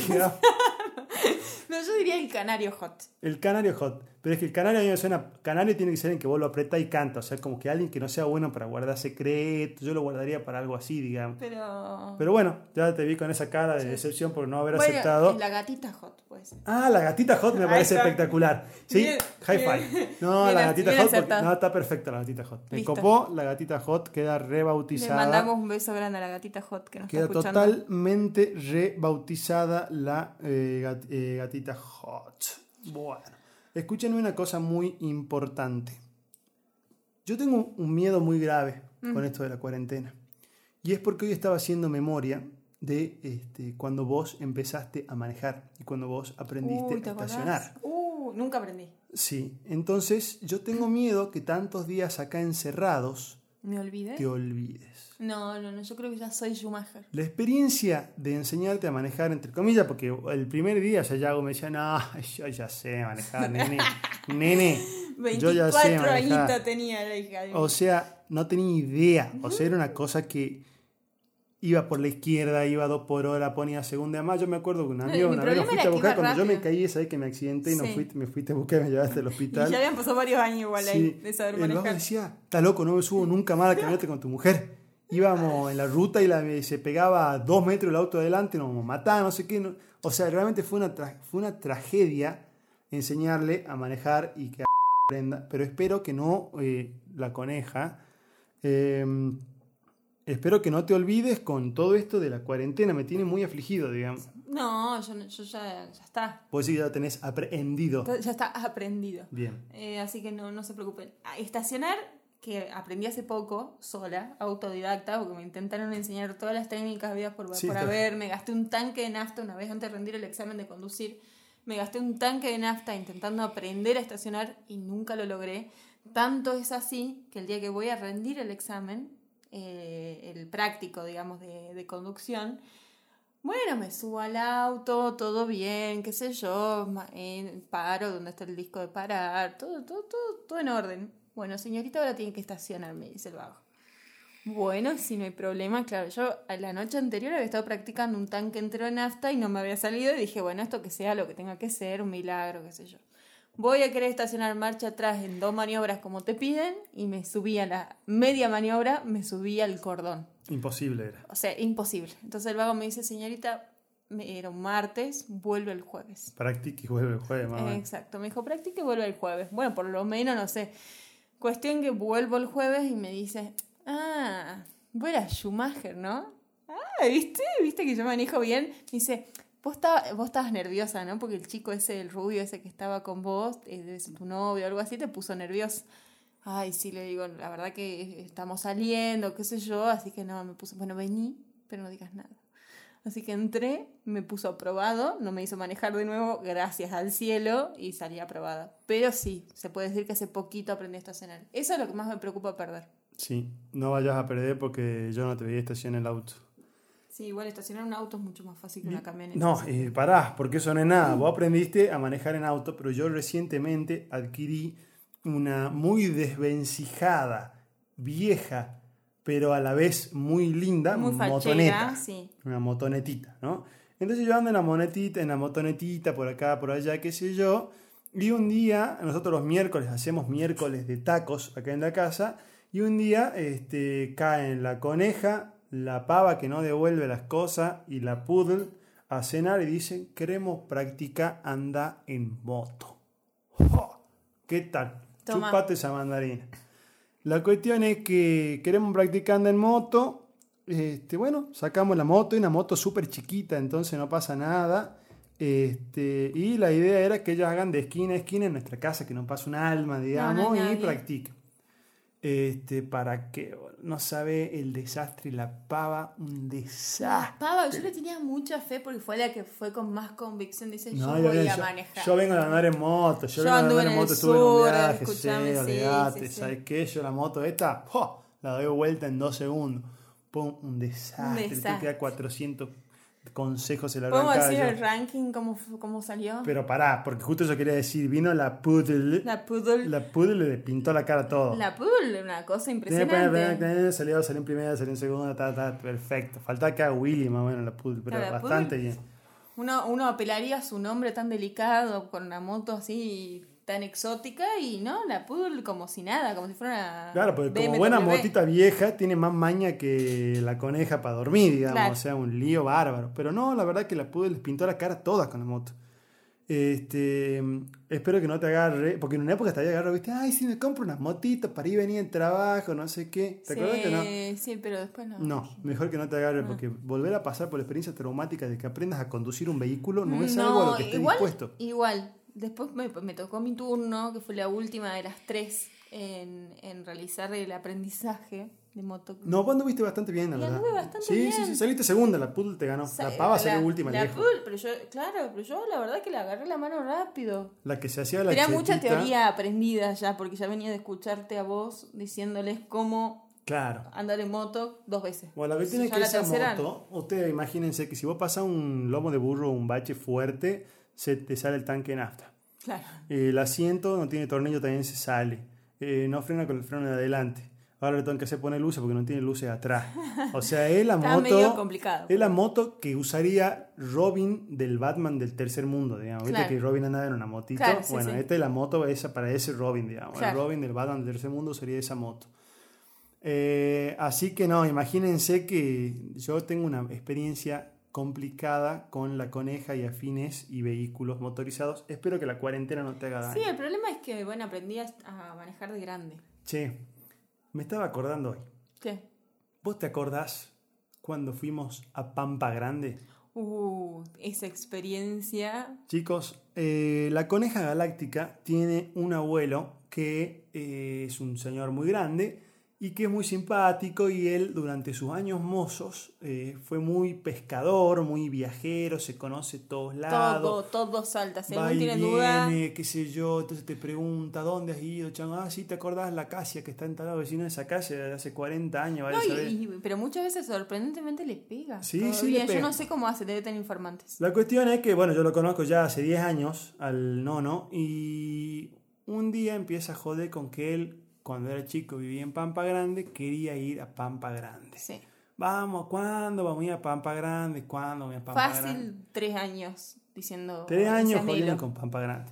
Yo diría el canario hot. El canario hot. Pero es que el canario a mí me suena. Canario tiene que ser en que vos lo apretás y canta. O sea, como que alguien que no sea bueno para guardar secretos. Yo lo guardaría para algo así, digamos. Pero. Pero bueno, ya te vi con esa cara de decepción por no haber Bueno, aceptado. La gatita hot, pues. Ah, la gatita hot me parece espectacular. Sí, Bien, high bien. five. No, Bien la gatita hot. porque- no, está perfecta la gatita hot. Me copó, la gatita hot queda Le rebautizada. mandamos un beso grande a la gatita hot que nos Queda está escuchando. totalmente rebautizada la eh, gat- eh, gatita hot. Bueno, escúchenme una cosa muy importante. Yo tengo un miedo muy grave con esto de la cuarentena. Y es porque hoy estaba haciendo memoria de este, cuando vos empezaste a manejar y cuando vos aprendiste Uy, ¿te a estacionar. Uh, nunca aprendí. Sí, entonces yo tengo miedo que tantos días acá encerrados ¿Me olvidé? te olvides. No, no, no, yo creo que ya soy Schumacher. La experiencia de enseñarte a manejar, entre comillas, porque el primer día ya Yago me decía, no, yo ya sé manejar, nene, *laughs* nene, yo ya sé 24 manejar. tenía la hija de O sea, no tenía idea, o sea, era una cosa que iba por la izquierda, iba dos por hora, ponía segunda. Además, yo me acuerdo que un amigo y mi una vez nos fuiste a buscar, cuando yo me caí, sabes que me accidenté y no fuiste, me fuiste a buscar y me llevaste al *laughs* Y hospital. ya habían pasado varios años igual ahí Sí, de saber el vago manejar. decía, está loco, no me subo nunca más a camioneta con tu mujer. Íbamos en la ruta y la, se pegaba a dos metros el auto adelante, nos mataba, no sé qué. no- o sea, realmente fue una, fue una tragedia enseñarle a manejar y que aprenda. Pero espero que no eh, la coneja. eh, espero que no te olvides con todo esto de la cuarentena. Me tiene muy afligido, digamos. No, yo, ya, ya está. Que ya tenés aprendido. Ya está aprendido. Bien. Eh, así que no, no se preocupen. Estacionar, que aprendí hace poco, sola, autodidacta, porque me intentaron enseñar todas las técnicas habidas por, Sí, por haber. Me gasté un tanque de nafta una vez antes de rendir el examen de conducir. Me gasté un tanque de nafta intentando aprender a estacionar y nunca lo logré. Tanto es así que el día que voy a rendir el examen, eh, el práctico, digamos, de, conducción, bueno, me subo al auto, todo bien, qué sé yo, paro donde está el disco de parar, todo, todo, todo, todo en orden. Bueno, señorita, ahora tiene que estacionar, me dice el vago. Bueno, si no hay problema, claro, yo la noche anterior había estado practicando un tanque entero de nafta y no me había salido y dije, bueno, esto que sea lo que tenga que ser, un milagro, qué sé yo. Voy a querer estacionar marcha atrás en dos maniobras como te piden y me subí a la media maniobra, me subí al cordón. Imposible era. O sea, imposible. Entonces el vago me dice, señorita, me- era un martes, vuelve el jueves. Practica y vuelve el jueves, menos. Exacto, me dijo, practique y vuelve el jueves. Bueno, por lo menos, no sé. Cuestión que vuelvo el jueves y me dice, ah, vos eras Schumacher, ¿no? Ah, ¿viste? ¿Viste que yo manejo bien? Me dice, vos, vos estabas nerviosa, ¿no? Porque el chico ese, el rubio ese que estaba con vos, eh, debe ser tu novio o algo así, te puso nervioso. Ay, sí, le digo, la verdad que estamos saliendo, qué sé yo, así que no, me puso, bueno, vení, pero no digas nada. Así que entré, me puso aprobado, no me hizo manejar de nuevo, gracias al cielo, y salí aprobada. Pero sí, se puede decir que hace poquito aprendí a estacionar. Eso es lo que más me preocupa perder. Sí, no vayas a perder porque yo no te veía estacionar el auto. Sí, igual estacionar un auto es mucho más fácil que una camioneta. No, eh, pará, porque eso no es nada. Vos aprendiste a manejar en auto, pero yo recientemente adquirí una muy desvencijada, vieja, pero a la vez muy linda Muy fachera, motoneta. sí. Una motonetita, ¿no? Entonces yo ando en la monetita, en la motonetita, por acá, por allá, qué sé yo. Y un día, nosotros los miércoles hacemos miércoles de tacos acá en la casa. Y un día este, caen la coneja, la pava que no devuelve las cosas y la poodle a cenar y dicen, queremos practicar anda en moto. ¿Qué tal? Toma. Chupate esa mandarina. La cuestión es que queremos practicar anda en moto. Este, bueno, sacamos la moto, y una moto súper chiquita, entonces no pasa nada. Este, y la idea era que ellos hagan de esquina a esquina en nuestra casa, que no pase un alma, digamos, y practiquen. Este, para que no sabe el desastre, la pava, un desastre. Pava, yo le tenía mucha fe porque fue la que fue con más convicción. Dice, No, yo yo, voy yo- a manejar. yo vengo de andar en moto, yo, Yo vengo anduve andar en moto, estuve en un viaje, sí, olvidate, sí, sí. ¿sabes qué? Yo la moto esta, la doy vuelta en dos segundos. Pum, un desastre, te desastre. queda 400 consejos en la ¿Podemos arrancada. decir el ranking cómo, cómo salió? Pero pará, porque justo yo quería decir, vino la poodle, la, la Poodle. poodle le pintó la cara a todo. La Poodle, una cosa impresionante. Salió, salió en primera, salió en segunda, ta, ta, perfecto. Faltaba que haga Willy más o menos la poodle, pero la bastante poodle- bien. Uno, uno apelaría a su nombre tan delicado, con una moto así tan exótica, y no, la Poodle como si nada, como si fuera una. Claro, porque como buena motita vieja tiene más maña que la coneja para dormir, digamos, Claro. o sea, un lío bárbaro. Pero no, la verdad que la pude les pintó la cara todas con la moto. Este, espero que no te agarre, porque en una época te había agarrado, viste, ay, si me compro una motito para ir venir en trabajo, no sé qué. ¿Te Sí, acuerdas que no? sí, pero después no. No, mejor que no te agarre, porque volver a pasar por la experiencia traumática de que aprendas a conducir un vehículo no es algo a lo que estés igual, dispuesto. Igual, después me, me tocó mi turno, que fue la última de las tres en, en realizar el aprendizaje. de moto. No, vos anduviste bastante bien, la verdad. bastante sí, bien. sí, sí, saliste segunda, la Poodle te ganó. Sa- La pava salió última la lejos. Pero yo, claro, pero yo la verdad que le agarré la mano rápido. La que se hacía la Tenía mucha teoría aprendida ya, porque ya venía de escucharte a vos diciéndoles cómo Claro. andar en moto dos veces. Bueno, la que tiene Ya que la esa moto, ustedes imagínense que si vos pasás un lomo de burro un bache fuerte, se te sale el tanque de nafta. Claro. Eh, el asiento no tiene tornillo, también se sale. Eh, no frena con el freno de adelante. Ahora le tengo que hacer poner luces porque no tiene luces atrás. O sea, es la *laughs* moto. Es la moto que usaría Robin del Batman del tercer mundo, digamos. Viste Claro. que Robin andaba en una motito. Claro, sí, bueno, sí. esta es la moto esa para ese Robin, digamos. Claro. El Robin del Batman del tercer mundo sería esa moto. Eh, así que no, imagínense que yo tengo una experiencia complicada con la coneja y afines y vehículos motorizados. Espero que la cuarentena no te haga daño. Sí, el problema es que, bueno, aprendí a, manejar de grande. Che, me estaba acordando hoy. ¿Qué? ¿Vos te acordás cuando fuimos a Pampa Grande? Uh, esa experiencia. Chicos, eh, la coneja galáctica tiene un abuelo que eh, es un señor muy grande y que es muy simpático y él durante sus años mozos eh, fue muy pescador, muy viajero, se conoce todos lados. Todo, todo salta. Si y tiene duda, viene, qué sé yo, entonces te pregunta, ¿dónde has ido? Ah, sí, ¿te acordás la casia que está en tal vecino de esa calle de hace 40 años? vaya No, a y- y- pero muchas veces sorprendentemente le pega. Sí, todavía. sí, le Yo pega. no sé cómo hace, debe tener informantes. La cuestión es que, bueno, yo lo conozco ya hace 10 años al nono y un día empieza a joder con que él, cuando era chico, vivía en Pampa Grande, quería ir a Pampa Grande. Sí. Vamos, ¿cuándo vamos a ir a Pampa Grande? ¿Cuándo vamos a Pampa Grande? Fácil, tres años diciendo. Tres años jodiendo con Pampa Grande.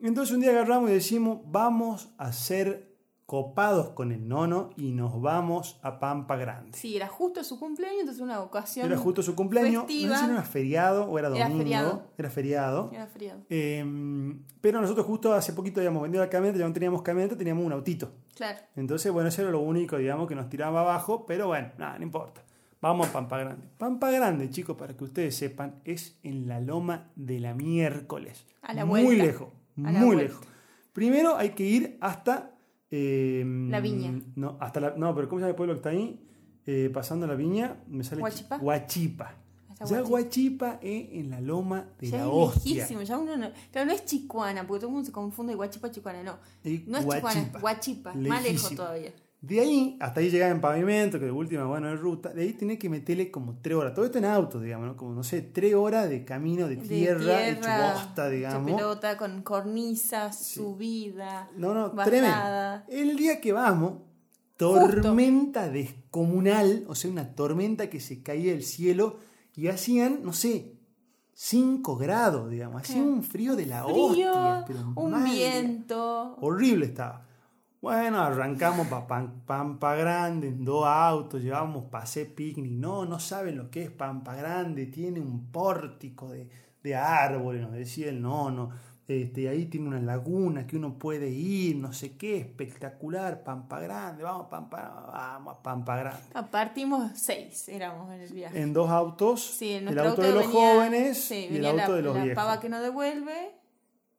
Entonces un día agarramos y decimos, vamos a ser copados con el nono y nos vamos a Pampa Grande. Sí, era justo su cumpleaños, entonces una ocasión. Era justo su cumpleaños, festiva. no sé si era feriado o era Era domingo. feriado. Era feriado. Era frío. Eh, pero nosotros justo hace poquito habíamos vendido la camioneta, ya no teníamos camioneta, teníamos un autito. Claro. Entonces, bueno, eso era lo único, digamos, que nos tiraba abajo, pero bueno, nada, no importa. Vamos a Pampa Grande. Pampa Grande, chicos, para que ustedes sepan, es en la loma de la miércoles. A la muy vuelta. lejos, A la muy lejos. Primero hay que ir hasta... eh, La Viña. No, hasta la, no, pero ¿cómo se llama el pueblo que está ahí? Eh, pasando la viña, me sale... Huachipa. Hasta Ya Huachipa. Huachipa es en la loma de Ya la es hostia. lejísimo, ya uno no. Claro, no es chicuana, porque todo el mundo se confunde guachipa chicuana, no. No es chicuana, Huachipa. es guachipa, más lejos todavía. De ahí, hasta ahí llegaba en pavimento, que de última, bueno, en ruta. De ahí tenés que meterle como tres horas. Todo esto en auto, digamos, ¿no? Como, no sé, tres horas de camino de De tierra, hecho bosta, hecho digamos. pelota, con cornisas, subida. No, no, bajada. tremendo. El día que vamos, tormenta descomunal, o sea, una tormenta que se caía del cielo y hacían, no sé, 5 grados, digamos. Hacía un frío de la Frío, hostia. Pero un mal. viento. Horrible estaba. Bueno, arrancamos para Pampa Grande en dos autos, llevábamos pasé picnic. No, no saben lo que es Pampa Grande, tiene un pórtico de, de árboles, nos decía el nono. Este, ahí tiene una laguna que uno puede ir, no sé qué, espectacular, Pampa Grande, vamos a Pampa, vamos a Pampa Grande. Ah, Partimos seis, éramos en el viaje. En dos autos, Sí, en el auto de los venía- jóvenes sí, y el auto la, de los la viejos. pava que nos devuelve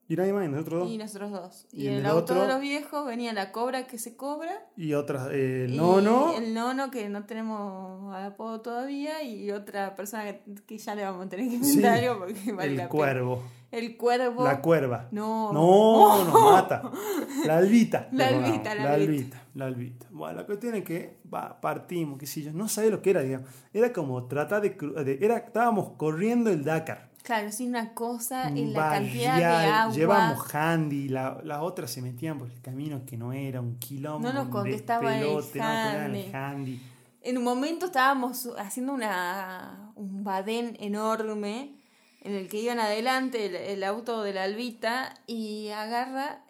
Y nadie más, y nosotros dos. y nosotros dos. Y Y, en el el auto otro- de los viejos venía la cobra que se cobra. Y otras, eh, el nono. El nono que no tenemos apodo todavía y otra persona que, que ya le vamos a tener que Sí, inventar algo porque vale el la pena. cuervo. El cuervo. La cuerva. No. No, *laughs* nos mata. La albita. La albita, la la albita. albita. La albita. Bueno, la cuestión es que partimos, qué sé yo. No sabía lo que era, digamos. Era como tratar de, de- era Estábamos corriendo el Dakar. Claro, sí, una cosa en la cantidad de agua. Llevamos handy, la- las otras se metían por el camino que no era, un kilómetro. No nos contestaba el no nos contestaba el handy. handy. En un momento estábamos haciendo una, un badén enorme en el que iban adelante el, el auto de la albita y agarra.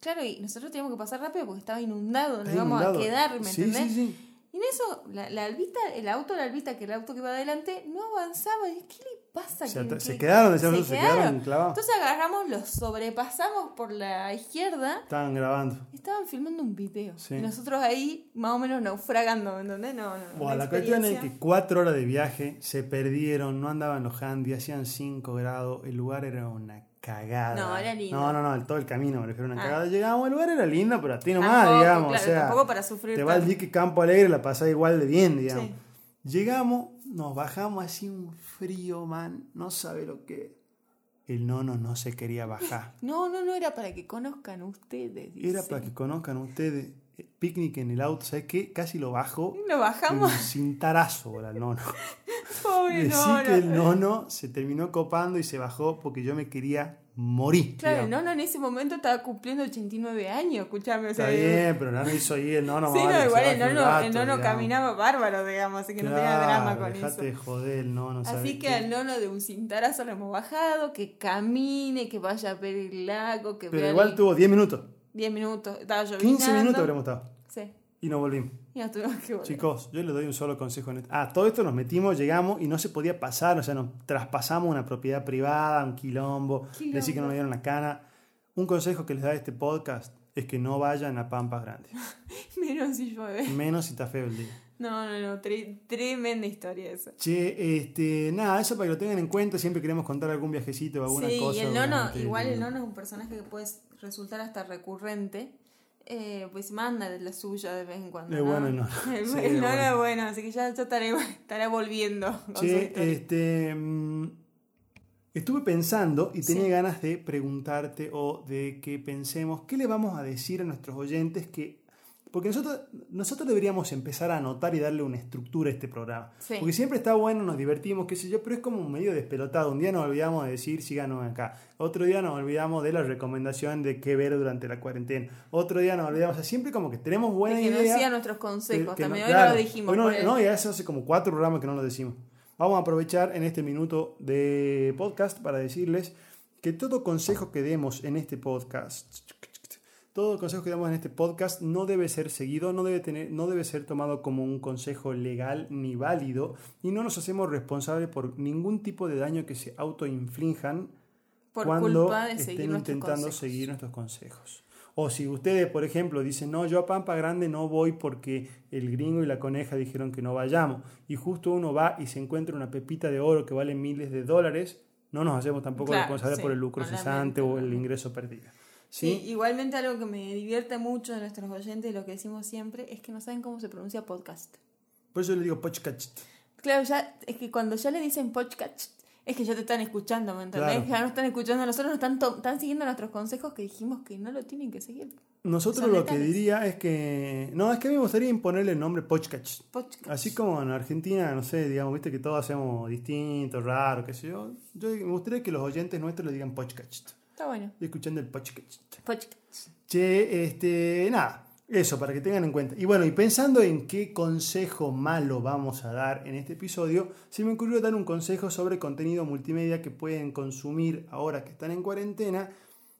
Claro, y nosotros teníamos que pasar rápido porque estaba inundado, nos íbamos a quedar, ¿me sí, entendés? Sí, sí. En eso, la, la albita, el auto de la albita, que era el auto que iba adelante, no avanzaba. Y, ¿Qué le pasa? O sea, Que- se que- quedaron, decíamos nosotros, se quedaron clavados. Entonces agarramos, los sobrepasamos por la izquierda Estaban grabando. estaban filmando un video. Sí. Y nosotros ahí, más o menos naufragando, ¿me entendés? No, no. Bueno, la cuestión es que cuatro horas de viaje se perdieron, no andaban los handy, hacían 5 grados, el lugar era una cagada. No, era lindo. No, no, no, todo el camino me refiero a una Ah. cagada. Llegamos, el lugar era lindo, pero a ti nomás, Tampoco, digamos. claro, o sea, tampoco para sufrir Te va al tanto. dique Campo Alegre, la pasás igual de bien, digamos. Sí. Llegamos, nos bajamos así un frío, man. No sabe lo que. El nono no se quería bajar. *laughs* No, no, no era para que conozcan ustedes. Era para que conozcan ustedes picnic en el auto. ¿Sabes qué? Casi lo bajo. Lo bajamos. Un cintarazo al nono. *laughs* Pobre Decí no, que el nono se terminó copando y se bajó porque yo me quería morir. Claro, el nono en ese momento estaba cumpliendo 89 años, escuchame. O sea, Está bien, pero no hizo ahí el nono. Sí, vale, no, igual el nono, el nono caminaba bárbaro, digamos, así que no tenía drama con eso. de joder el nono. ¿sabes Así que qué? al nono de un cintarazo lo hemos bajado, que camine, que vaya a ver el lago, que Pero vea igual el- tuvo 10 minutos. 10 minutos, estaba lloviendo. 15 minutos habremos estado. Sí, Y nos volvimos. y nos tuvimos que volver. Chicos, yo les doy un solo consejo en esto. Ah, todo esto nos metimos, llegamos y no se podía pasar, o sea, nos traspasamos una propiedad privada, un quilombo, Quilombo. decir que no nos dieron la cana. Un consejo que les da este podcast es que no vayan a Pampas Grandes, *laughs* Menos si llueve. menos si está feo el día. No, no, no, tre- tremenda historia esa. Che, este, nada, eso para que lo tengan en cuenta, siempre queremos contar algún viajecito o alguna Sí, cosa. y el nono, igual el nono es un personaje que puede resultar hasta recurrente. Eh, pues manda de la suya de vez en cuando. Es ¿no? bueno *laughs* Sí, el es nono bueno. es bueno, así que ya, ya estaré, *laughs* volviendo. Che, este, mm, estuve pensando y tenía Sí. ganas de preguntarte o de que pensemos qué le vamos a decir a nuestros oyentes que... Porque nosotros, nosotros deberíamos empezar a anotar y darle una estructura a este programa. Sí. Porque siempre está bueno, nos divertimos, qué sé yo, pero es como medio despelotado. Un día nos olvidamos de decir síganos acá. Otro día nos olvidamos de la recomendación de qué ver durante la cuarentena. Otro día nos olvidamos, o sea, siempre como que tenemos buena De que idea. sigan nuestros consejos. que- que También no- hoy no lo dijimos. hoy no, el- no, ya eso hace como cuatro programas que no lo decimos. Vamos a aprovechar en este minuto de podcast para decirles que todo consejo que demos en este podcast, todo consejo que demos en este podcast no debe ser seguido, no debe, tener, no debe ser tomado como un consejo legal ni válido y no nos hacemos responsables por ningún tipo de daño que se autoinflinjan por cuando culpa de seguir estén intentando consejos. seguir nuestros consejos. O si ustedes, por ejemplo, dicen, no, yo a Pampa Grande no voy porque el gringo y la coneja dijeron que no vayamos, y justo uno va y se encuentra una pepita de oro que vale miles de dólares, no nos hacemos tampoco Claro, responsables sí, por el lucro cesante o el ingreso perdido. Sí, ¿Sí? igualmente algo que me divierte mucho de nuestros oyentes y lo que decimos siempre es que no saben cómo se pronuncia podcast. Por eso yo le digo podcast. Claro, ya, es que cuando ya le dicen podcast, es que ya te están escuchando, ¿me entendés? Claro. Ya no están escuchando a nosotros, no están, están siguiendo nuestros consejos que dijimos que no lo tienen que seguir. Nosotros Son lo que diría es que... No, es que a mí me gustaría imponerle el nombre podcast. Podcast. Así como en Argentina, no sé, digamos, viste que todos hacemos distintos, raros, qué sé yo. Yo me gustaría que los oyentes nuestros le digan podcast. Está bueno. Escuchando el podcast. Podcast. Che, este, nada, eso para que tengan en cuenta. Y bueno, y pensando en qué consejo malo vamos a dar en este episodio, se me ocurrió dar un consejo sobre contenido multimedia que pueden consumir ahora que están en cuarentena.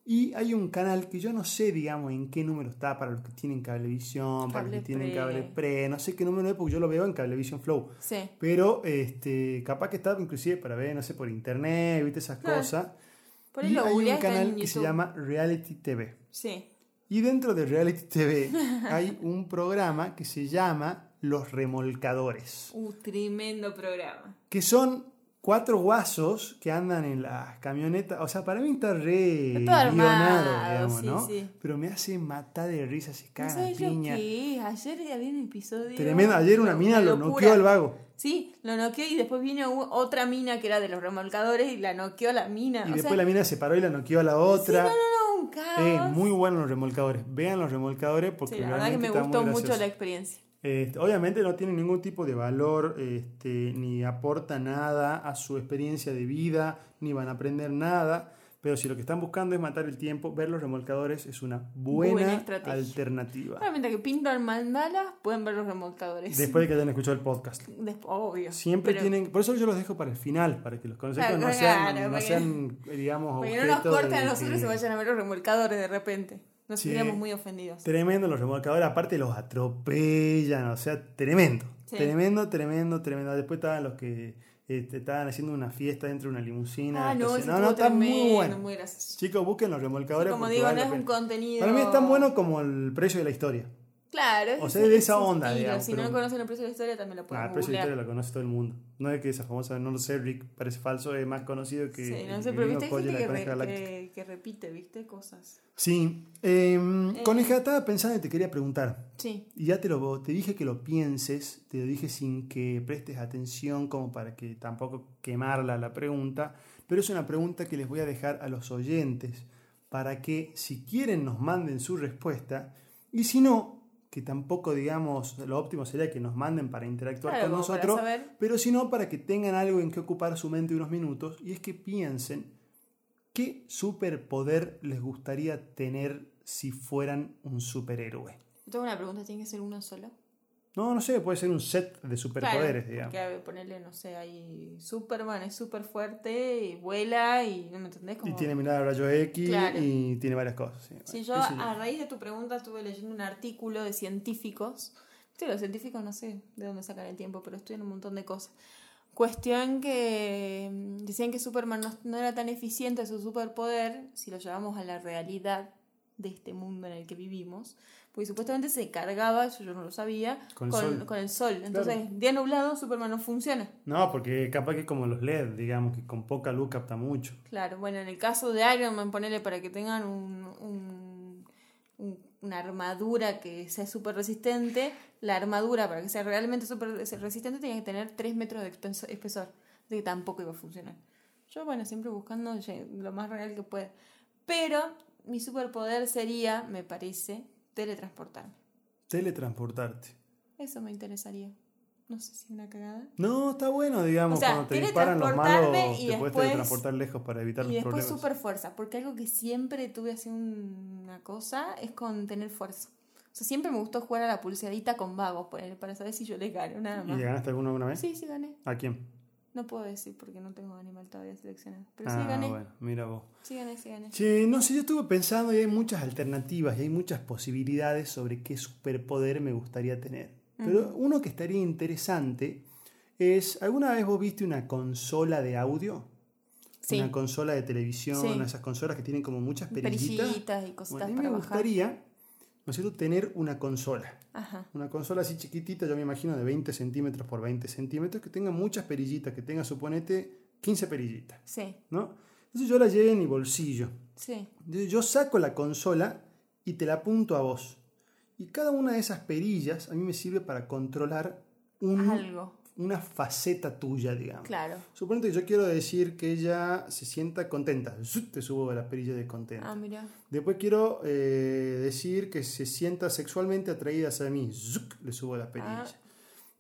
Y hay un canal que yo no sé, digamos, en qué número está para los que tienen cablevisión, para los que tienen pre. cable pre, no sé qué número es porque yo lo veo en Cablevisión Flow. Sí. Pero este, capaz que está inclusive para ver, no sé, por internet, viste esas cosas. Y hay un canal que se llama Reality TV. Sí. Y dentro de Reality TV *laughs* hay un programa que se llama Los Remolcadores, Un tremendo programa. que son cuatro guasos que andan en las camionetas. O sea, para mí está re Está guionado, digamos, sí, ¿no? sí. Pero me hace matar de risa, se ¿No cagan a sabes lo piña. es? Ayer había un episodio. Tremendo. Ayer una mina lo noqueó al vago. Sí, lo noqueó y después vino otra mina que era de los remolcadores y la noqueó a la mina. Y o después sea, la mina se paró y la noqueó a la sí, otra. no, no, no, un caos. Eh, muy buenos los remolcadores. Vean los remolcadores porque Sí, la verdad que me gustó mucho la experiencia. Este, obviamente no tiene ningún tipo de valor, este, ni aporta nada a su experiencia de vida, ni van a aprender nada. Pero si lo que están buscando es matar el tiempo, ver los remolcadores es una buena, Buena estrategia. alternativa. Obviamente que pintan mandalas, pueden ver los remolcadores. Después de que hayan escuchado el podcast. Obvio. Siempre Pero- tienen, por eso yo los dejo para el final, para que los consejos Claro, no sean, claro, no sean digamos, no nos corten a nosotros y vayan a ver los remolcadores de repente. Nos Sí. sentíamos muy ofendidos. Tremendo los remolcadores, aparte los atropellan, o sea, tremendo. Sí. Tremendo, tremendo, tremendo. Después estaban los que este, estaban haciendo una fiesta dentro de una limusina. Ah, no, no, no, está muy bueno. muy. Chicos, busquen los remolcadores. Como porque digo, vale no es un contenido. Para mí es tan bueno como el precio de la historia. Claro. O es sea, ese- de esa onda, digamos, Si pero- no conocen el precio de la historia, también lo pueden Ah, el precio de la historia lo conoce todo el mundo. No es que esa famosa, no lo sé, Rick parece falso, es más conocido que. Sí, no sé, pero viste, gente que, coneja re- galáctica. que, que repite, ¿viste? Cosas. Sí. Eh, coneja, estaba pensando y te quería preguntar. Sí. Y ya te, lo, te dije que lo pienses, te lo dije sin que prestes atención, como para que tampoco quemarla la pregunta, pero es una pregunta que les voy a dejar a los oyentes, para que si quieren nos manden su respuesta, y si no, que tampoco digamos, lo óptimo sería que nos manden para interactuar Claro, con nosotros, pero si no, para que tengan algo en que ocupar su mente unos minutos, y es que piensen qué superpoder les gustaría tener si fueran un superhéroe. Tengo una pregunta, ¿tiene que ser uno solo? No, no sé, puede ser un set de superpoderes, Claro, digamos. ponerle, no sé, ahí Superman es súper fuerte y vuela y no me entendés Y como... tiene mirada de rayo X Claro. y tiene varias cosas. sí. Sí, Bueno, yo. a raíz de tu pregunta estuve leyendo un artículo de científicos. Sí, los científicos no sé de dónde sacan el tiempo, pero estudian un montón de cosas. Cuestión que mm, decían que Superman no, no era tan eficiente su superpoder si lo llevamos a la realidad de este mundo en el que vivimos. Porque supuestamente se cargaba, eso yo no lo sabía, Con con, el sol. con el sol. Entonces, día nublado, Superman no funciona. No, porque capaz que es como los LED, digamos, que con poca luz capta mucho. Claro, bueno, en el caso de Iron Man, ponele para que tengan un, un- un- una armadura que sea súper resistente, la armadura para que sea realmente súper resistente tiene que tener 3 metros de espeso- espesor, de que tampoco iba a funcionar. Yo, bueno, siempre buscando lo más real que pueda. Pero mi superpoder sería, me parece, teletransportarme. Teletransportarte. Eso me interesaría. No sé si una cagada. No, está bueno, digamos, O sea, cuando te disparan los malos, y te puedes después- teletransportar lejos para evitar Y los después problemas. super fuerza, porque algo que siempre tuve así un- una cosa es con tener fuerza. O sea, siempre me gustó jugar a la pulseadita con vagos para saber si yo les gano, nada ¿Y más. le ganaste alguna alguna vez? Sí, sí gané. ¿A quién? No puedo decir porque no tengo animal todavía seleccionado. Pero ah, sí gané. bueno, mira vos. Sí gané, sí gané. Che, no sé, yo estuve pensando y hay muchas alternativas y hay muchas posibilidades sobre qué superpoder me gustaría tener. Pero uno que estaría interesante es, ¿alguna vez vos viste una consola de audio? Sí. Una consola de televisión, Sí. esas consolas que tienen como muchas perillitas. Perillitas y cositas Bueno, a mí para me bajar. gustaría, ¿no es cierto?, tener una consola. Ajá. Una consola así chiquitita, yo me imagino de 20 centímetros por 20 centímetros, que tenga muchas perillitas, que tenga, suponete, 15 perillitas, Sí, ¿no? Entonces yo la llevo en mi bolsillo. sí. Entonces yo saco la consola y te la apunto a vos. Y cada una de esas perillas a mí me sirve para controlar un- Algo. Una faceta tuya, digamos. Claro. Suponete que yo quiero decir que ella se sienta contenta. Te subo a la perilla de contenta. Ah, mira. Después quiero eh, decir que se sienta sexualmente atraída hacia mí. Le subo la perilla. Ah.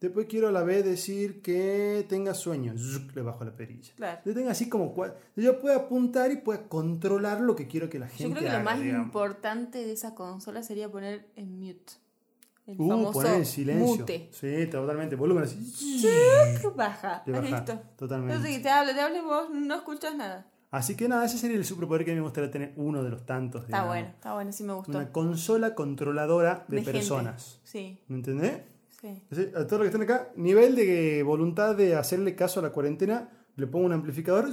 Después quiero a la vez decir que tenga sueño. Le bajo la perilla. Claro. Yo tengo así como... Yo puedo apuntar y puedo controlar lo que quiero que la gente Yo creo que haga, lo más digamos. importante de esa consola sería poner en mute. El Uh, famoso poner silencio. mute. Sí, totalmente. Volumen así. Baja. Te baja, Listo. totalmente. Entonces que te hable, te hable vos, no escuchas nada. Así que nada, ese sería el superpoder que a mí me gustaría tener. Uno de los tantos. Está digamos. bueno, está bueno, sí me gustó. Una consola controladora de, personas. Sí, ¿Me entendés? sí. A todos los que están acá, nivel de voluntad de hacerle caso a la cuarentena, le pongo un amplificador,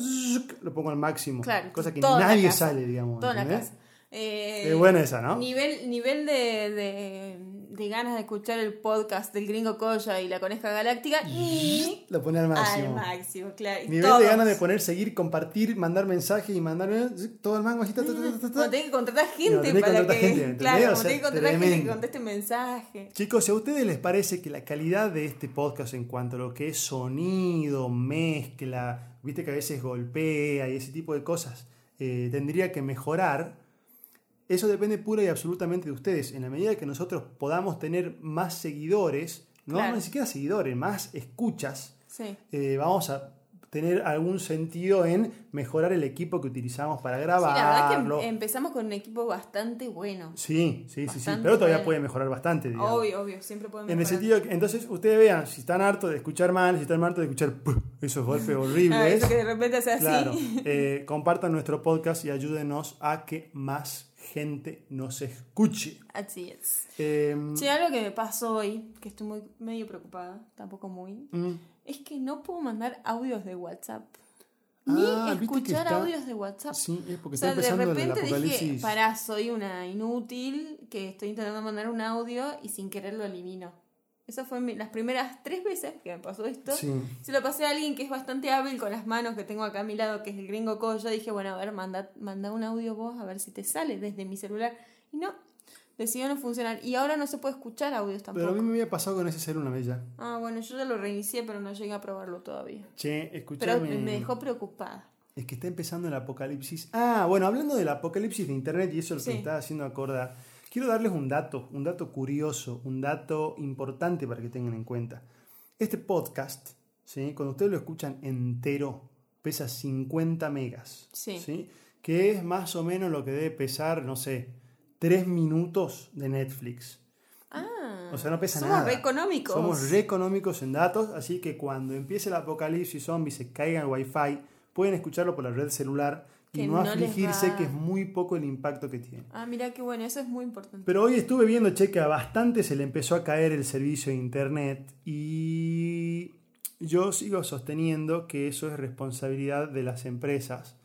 lo pongo al máximo. Claro. Cosa que nadie sale, digamos. Toda la ¿entendés? casa. Eh, Es buena esa, ¿no? Nivel, nivel de, de, de ganas de escuchar el podcast del Gringo Coya y la Coneja Galáctica. Y *laughs* Lo pone al máximo. al máximo, claro. y Nivel todos. de ganas de poner, seguir, compartir, mandar mensajes y mandar zzz, todo al mango así. ta, ta, ta, ta, ta, ta. Como tenés que contratar No, gente que para contratar que. gente, ¿entendés? claro, O como sea, tenés que contratar gente que conteste mensaje. Chicos, si a ustedes les parece que la calidad de este podcast en cuanto a lo que es sonido, mezcla, viste que a veces golpea y ese tipo de cosas, eh, tendría que mejorar, eso depende pura y absolutamente de ustedes. En la medida que nosotros podamos tener más seguidores, no Claro. ni siquiera seguidores, más escuchas, Sí. eh, vamos a tener algún sentido en mejorar el equipo que utilizamos para Sí, grabarlo. la verdad es que em- empezamos con un equipo bastante bueno. Sí, sí, sí, sí, pero todavía bueno. puede mejorar bastante. digamos. Obvio, obvio, siempre podemos En el sentido que, entonces, ustedes vean, si están hartos de escuchar mal, si están hartos de escuchar esos golpes *laughs* horribles, Ah, eso que de repente sea así. eh, *laughs* compartan nuestro podcast y ayúdenos a que más gente nos escuche. Así es. Eh, Sí, algo que me pasó hoy, que estoy muy, medio preocupada, tampoco muy, mm, es que no puedo mandar audios de WhatsApp. Ni Ah, que escuchar está- audios de WhatsApp. Sí, es porque O sea, está de repente dije, pará, soy una inútil que estoy intentando mandar un audio y sin querer lo elimino. Eso fue mi- las primeras tres veces que me pasó esto. Sí. Se lo pasé a alguien que es bastante hábil con las manos que tengo acá a mi lado, que es el gringo Coyo. Dije, bueno, a ver, manda, manda un audio vos a ver si te sale desde mi celular. Y no, decidió no funcionar. Y ahora no se puede escuchar audios tampoco. Pero a mí me había pasado con ese celular una vez ya. Ah, bueno, yo ya lo reinicié, pero no llegué a probarlo todavía. Che, Pero escuchame. me dejó preocupada. Es que está empezando el apocalipsis. Ah, bueno, hablando del apocalipsis de internet y eso es lo que Sí. me está haciendo acordar. Quiero darles un dato, un dato curioso, un dato importante para que tengan en cuenta. Este podcast, ¿sí? cuando ustedes lo escuchan entero, pesa 50 megas. Sí. Que es más o menos lo que debe pesar, no sé, 3 minutos de Netflix. Ah, O sea, no pesa somos nada. re económicos. Somos re económicos en datos, así que cuando empiece el apocalipsis zombie se caiga el wifi, pueden escucharlo por la red celular y no, no afligirse que es muy poco el impacto que tiene. Ah, mira qué bueno, eso es muy importante. Pero hoy estuve viendo, che, que a bastante se le empezó a caer el servicio de internet y yo sigo sosteniendo que eso es responsabilidad de las empresas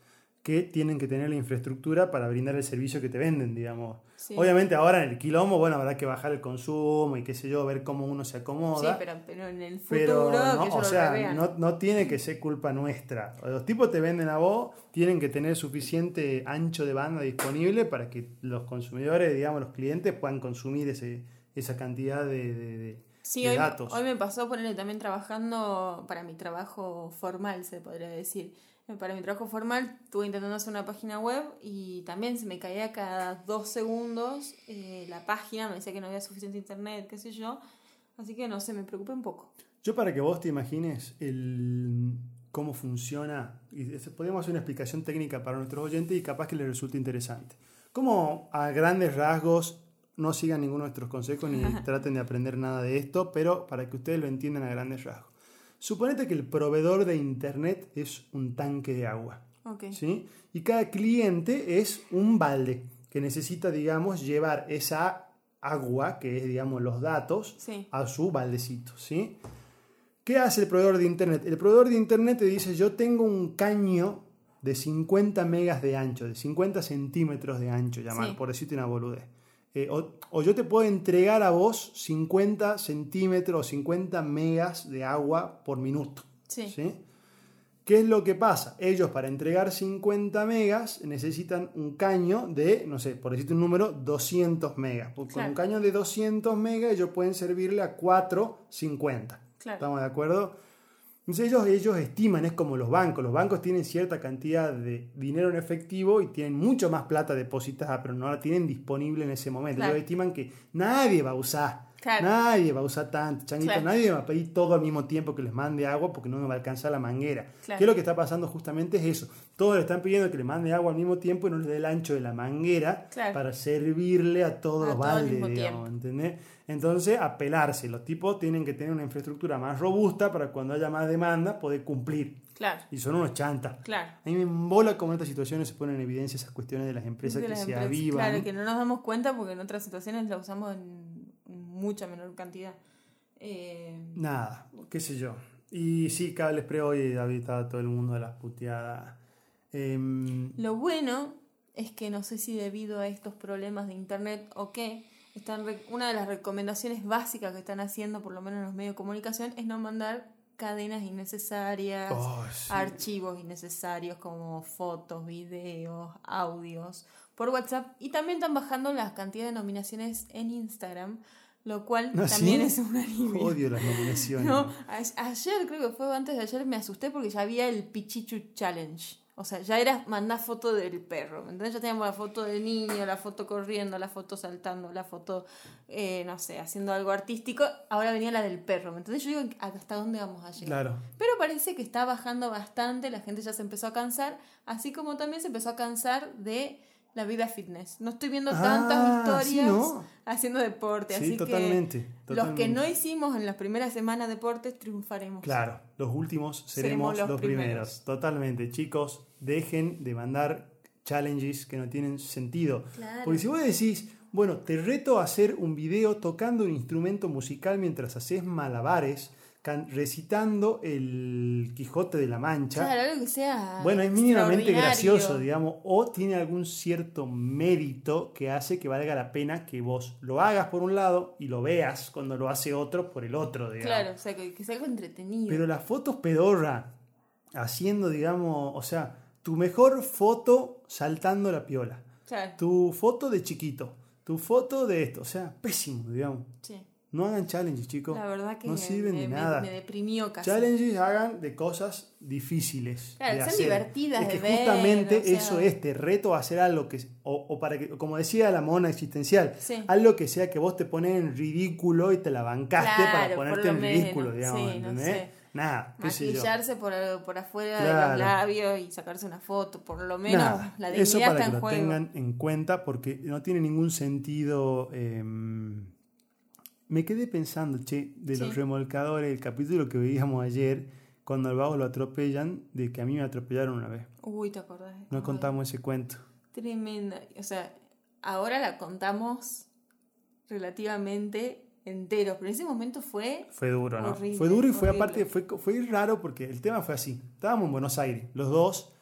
que tienen que tener la infraestructura para brindar el servicio que te venden, digamos. Sí. Obviamente ahora en el quilombo, bueno, habrá que bajar el consumo y qué sé yo, ver cómo uno se acomoda. Sí, pero, pero en el futuro Pero no, que o sea, no, no tiene que ser culpa nuestra. Los tipos te venden a vos, tienen que tener suficiente ancho de banda disponible para que los consumidores, digamos, los clientes puedan consumir ese, esa cantidad de, de- de- Sí, de hoy, datos. hoy me pasó ponerle también trabajando para mi trabajo formal, se podría decir. Para mi trabajo formal estuve intentando hacer una página web y también se me caía cada dos segundos eh, la página, me decía que no había suficiente internet, qué sé yo. Así que no sé, me preocupé un poco. Yo para que vos te imagines el, cómo funciona, y podemos hacer una explicación técnica para nuestros oyentes y capaz que les resulte interesante. Como a grandes rasgos, no sigan ninguno de nuestros consejos ni *laughs* traten de aprender nada de esto, pero para que ustedes lo entiendan a grandes rasgos. Suponete que el proveedor de internet es un tanque de agua. ¿sí? Y cada cliente es un balde que necesita, digamos, llevar esa agua, que es, digamos, los datos, Sí. a su baldecito, ¿sí? ¿Qué hace el proveedor de internet? El proveedor de internet te dice, yo tengo un caño de 50 megas de ancho, de 50 centímetros de ancho, llamar, Sí. por decirte una boludez. Eh, o, o yo te puedo entregar a vos 50 centímetros o 50 megas de agua por minuto. Sí. ¿sí? ¿Qué es lo que pasa? Ellos para entregar 50 megas necesitan un caño de, no sé, por decirte un número, 200 megas. Porque Claro. Con un caño de 200 megas ellos pueden servirle a 4, 50. Claro. ¿Estamos de acuerdo? Entonces ellos, ellos estiman, es como los bancos. Los bancos tienen cierta cantidad de dinero en efectivo y tienen mucho más plata depositada, pero no la tienen disponible en ese momento. Claro. Ellos estiman que nadie va a usar. Claro. Nadie va a usar tanto, changuito. Claro. Nadie va a pedir todo al mismo tiempo que les mande agua porque no me va a alcanzar la manguera. ¿Qué es lo que está pasando justamente? Es eso. Todos le están pidiendo que le mande agua al mismo tiempo y no le dé el ancho de la manguera para servirle a todos A los todo baldes, digamos. ¿entendés? Entonces, apelarse. Los tipos tienen que tener una infraestructura más robusta para cuando haya más demanda poder cumplir. Claro, Y son unos chantas. claro. A mí me embola cómo en estas situaciones se ponen en evidencia esas cuestiones de las empresas De que las se empresas. avivan. Claro, que no nos damos cuenta porque en otras situaciones la usamos en mucha menor cantidad. Eh, Nada, qué sé yo. Y sí, cables pre hoy, David, estaba todo el mundo de las puteadas. Em, Lo bueno es que no sé si debido a estos problemas de internet o qué, están una de las recomendaciones básicas que están haciendo, por lo menos en los medios de comunicación, es no mandar cadenas innecesarias, Oh, sí. archivos innecesarios como fotos, videos, audios por WhatsApp y también están bajando la cantidad de nominaciones en Instagram, lo cual ¿Ah, también sí? es un alivio. odio las nominaciones. *laughs* No, ayer creo que fue antes de ayer me asusté porque ya había el Pichichu Challenge. O sea, ya era mandar foto del perro. Entonces ya teníamos la foto del niño, la foto corriendo, la foto saltando, la foto, eh, no sé, haciendo algo artístico. Ahora venía la del perro. Entonces yo digo, ¿hasta dónde vamos a llegar? Claro. Pero parece que está bajando bastante, la gente ya se empezó a cansar, así como también se empezó a cansar de la vida fitness. No estoy viendo Ah, tantas sí, historias ¿no? haciendo deporte, Sí, así totalmente, que los que no hicimos en las primeras semanas deportes triunfaremos. Claro, los últimos seremos, Seremos los los primeros. primeros. Totalmente. Chicos, dejen de mandar challenges que no tienen sentido. Claro. Porque si vos decís, bueno, te reto a hacer un video tocando un instrumento musical mientras haces malabares, recitando el Quijote de la Mancha. Claro, algo que sea. Bueno, es mínimamente gracioso, digamos, o tiene algún cierto mérito que hace que valga la pena que vos lo hagas por un lado y lo veas cuando lo hace otro por el otro, digamos. Claro, o sea, que, que sea algo entretenido. Pero las fotos pedorra, haciendo, digamos, o sea, tu mejor foto saltando la piola, Claro, tu foto de chiquito, tu foto de esto, o sea, pésimo, digamos. sí. No hagan challenges, chicos. La verdad que no me, sirven me- de me- nada. me deprimió casi. Challenges hagan de cosas difíciles. Claro, de que hacer. divertidas Es de que ver, justamente o sea- eso es, te reto a hacer algo que, o, o para que, como decía la mona existencial, Sí. algo que sea que vos te pones en ridículo y te la bancaste para Claro, ponerte por en lo ridículo, menos, digamos, sí, no ¿entendés? sé. Nada, qué. Maquillarse por, por afuera de Claro. los labios y sacarse una foto, por lo menos Nada, la eso dignidad para está que en lo juego. tengan en cuenta porque no tiene ningún sentido. eh, me quedé pensando, che, de los Sí. remolcadores, el capítulo que veíamos ayer, cuando al vago lo atropellan, de que a mí me atropellaron una vez. Uy, ¿te acordás? No Ay, contamos ese cuento. Tremenda. O sea, ahora la contamos relativamente entero, pero en ese momento fue... Fue duro, ¿no? Horrible, fue duro y fue horrible. aparte, fue, fue raro porque el tema fue así. Estábamos en Buenos Aires, los dos.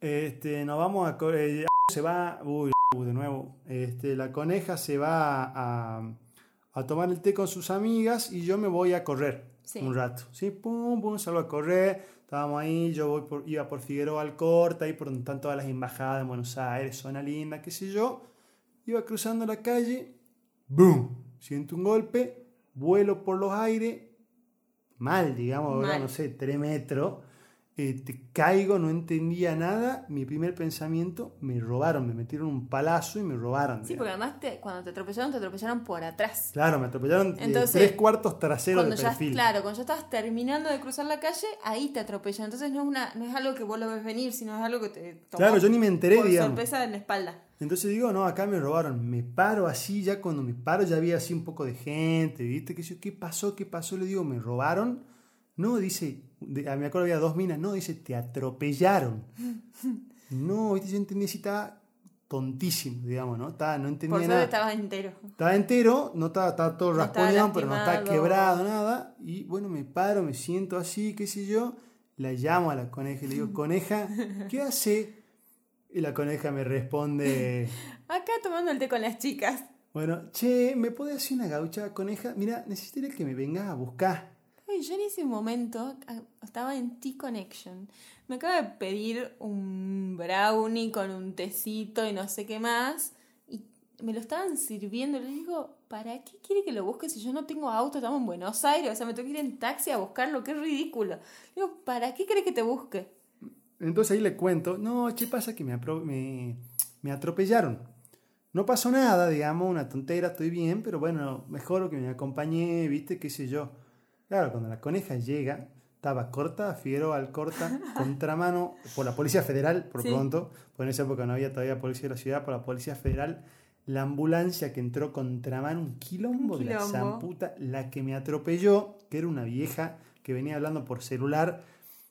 Este, nos vamos a... eh, se va... Uy, de nuevo. Este, la coneja se va a, a tomar el té con sus amigas y yo me voy a correr Sí. un rato. Sí, pum, pum, salgo a correr. Estábamos ahí, yo voy por, iba por Figueroa Alcorta, ahí por donde están todas las embajadas en Buenos Aires, zona linda, qué sé yo. Iba cruzando la calle, ¡boom! Siento un golpe, vuelo por los aires, mal, digamos. Mal. no sé, 3 metros. Eh, te caigo, no entendía nada. Mi primer pensamiento, me robaron, me metieron un palazo y me robaron. Sí, digamos. porque además te- cuando te atropellaron, te atropellaron por atrás. Claro, me atropellaron Entonces, tres cuartos traseros Cuando de ya, perfil. claro, cuando ya estabas terminando de cruzar la calle, ahí te atropellan. Entonces no es, una, no es algo que vos lo ves venir, sino es algo que te tomó Claro, yo ni me enteré, por digamos. sorpresa en la espalda. Entonces digo, no, acá me robaron. Me paro así, ya cuando me paro ya había así un poco de gente, ¿viste? ¿Qué, sé yo, ¿Qué pasó? ¿Qué pasó? Le digo, ¿me robaron? No, dice, me acuerdo había dos minas, no, dice, te atropellaron. *laughs* No. Yo entendí si estaba tontísimo, digamos, ¿no? Estaba, no entendía Por nada. estabas entero. Estaba entero, no estaba, estaba todo No estaba pero no estaba quebrado, nada. Y bueno, me paro, me siento así, qué sé yo. La llamo a la coneja y le digo, *laughs* coneja, ¿qué hace? Y la coneja me responde, *laughs* Acá tomando el té con las chicas. bueno, che, ¿me puede hacer una gaucha, coneja? Mira, necesitaría que me vengas a buscar. Ay, yo en ese momento ah, estaba en T-Connection. Me acaba de pedir un brownie con un tecito y no sé qué más. Y me lo estaban sirviendo. Le digo, ¿para qué quiere que lo busque si yo no tengo auto? Estamos en Buenos Aires. O sea, me tengo que ir en taxi a buscarlo. Qué ridículo. Digo, ¿para qué quiere que te busque? Entonces ahí le cuento, no, che, pasa que me, me, me atropellaron. No pasó nada, digamos, una tontera, estoy bien, pero bueno, mejor que me acompañé, viste, qué sé yo. Claro, cuando la coneja llega, estaba corta, Figueroa al corta, contramano, por la Policía Federal, por Sí. pronto, pues en esa época no había todavía Policía de la Ciudad, por la Policía Federal, la ambulancia que entró contramano, un quilombo, Un de la zamputa, la que me atropelló, que era una vieja que venía hablando por celular,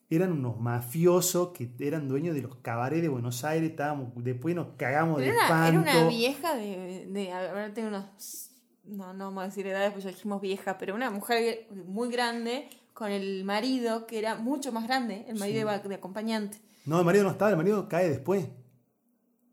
eran unos mafiosos que eran dueños de los cabarets de Buenos Aires, estábamos, después nos cagamos de era, una, era espanto. una vieja de, de haber tenido unos. No, no vamos a decir edades, pues ya dijimos vieja, pero una mujer muy grande con el marido que era mucho más grande, el marido iba de acompañante. No, el marido no estaba, el marido cae después.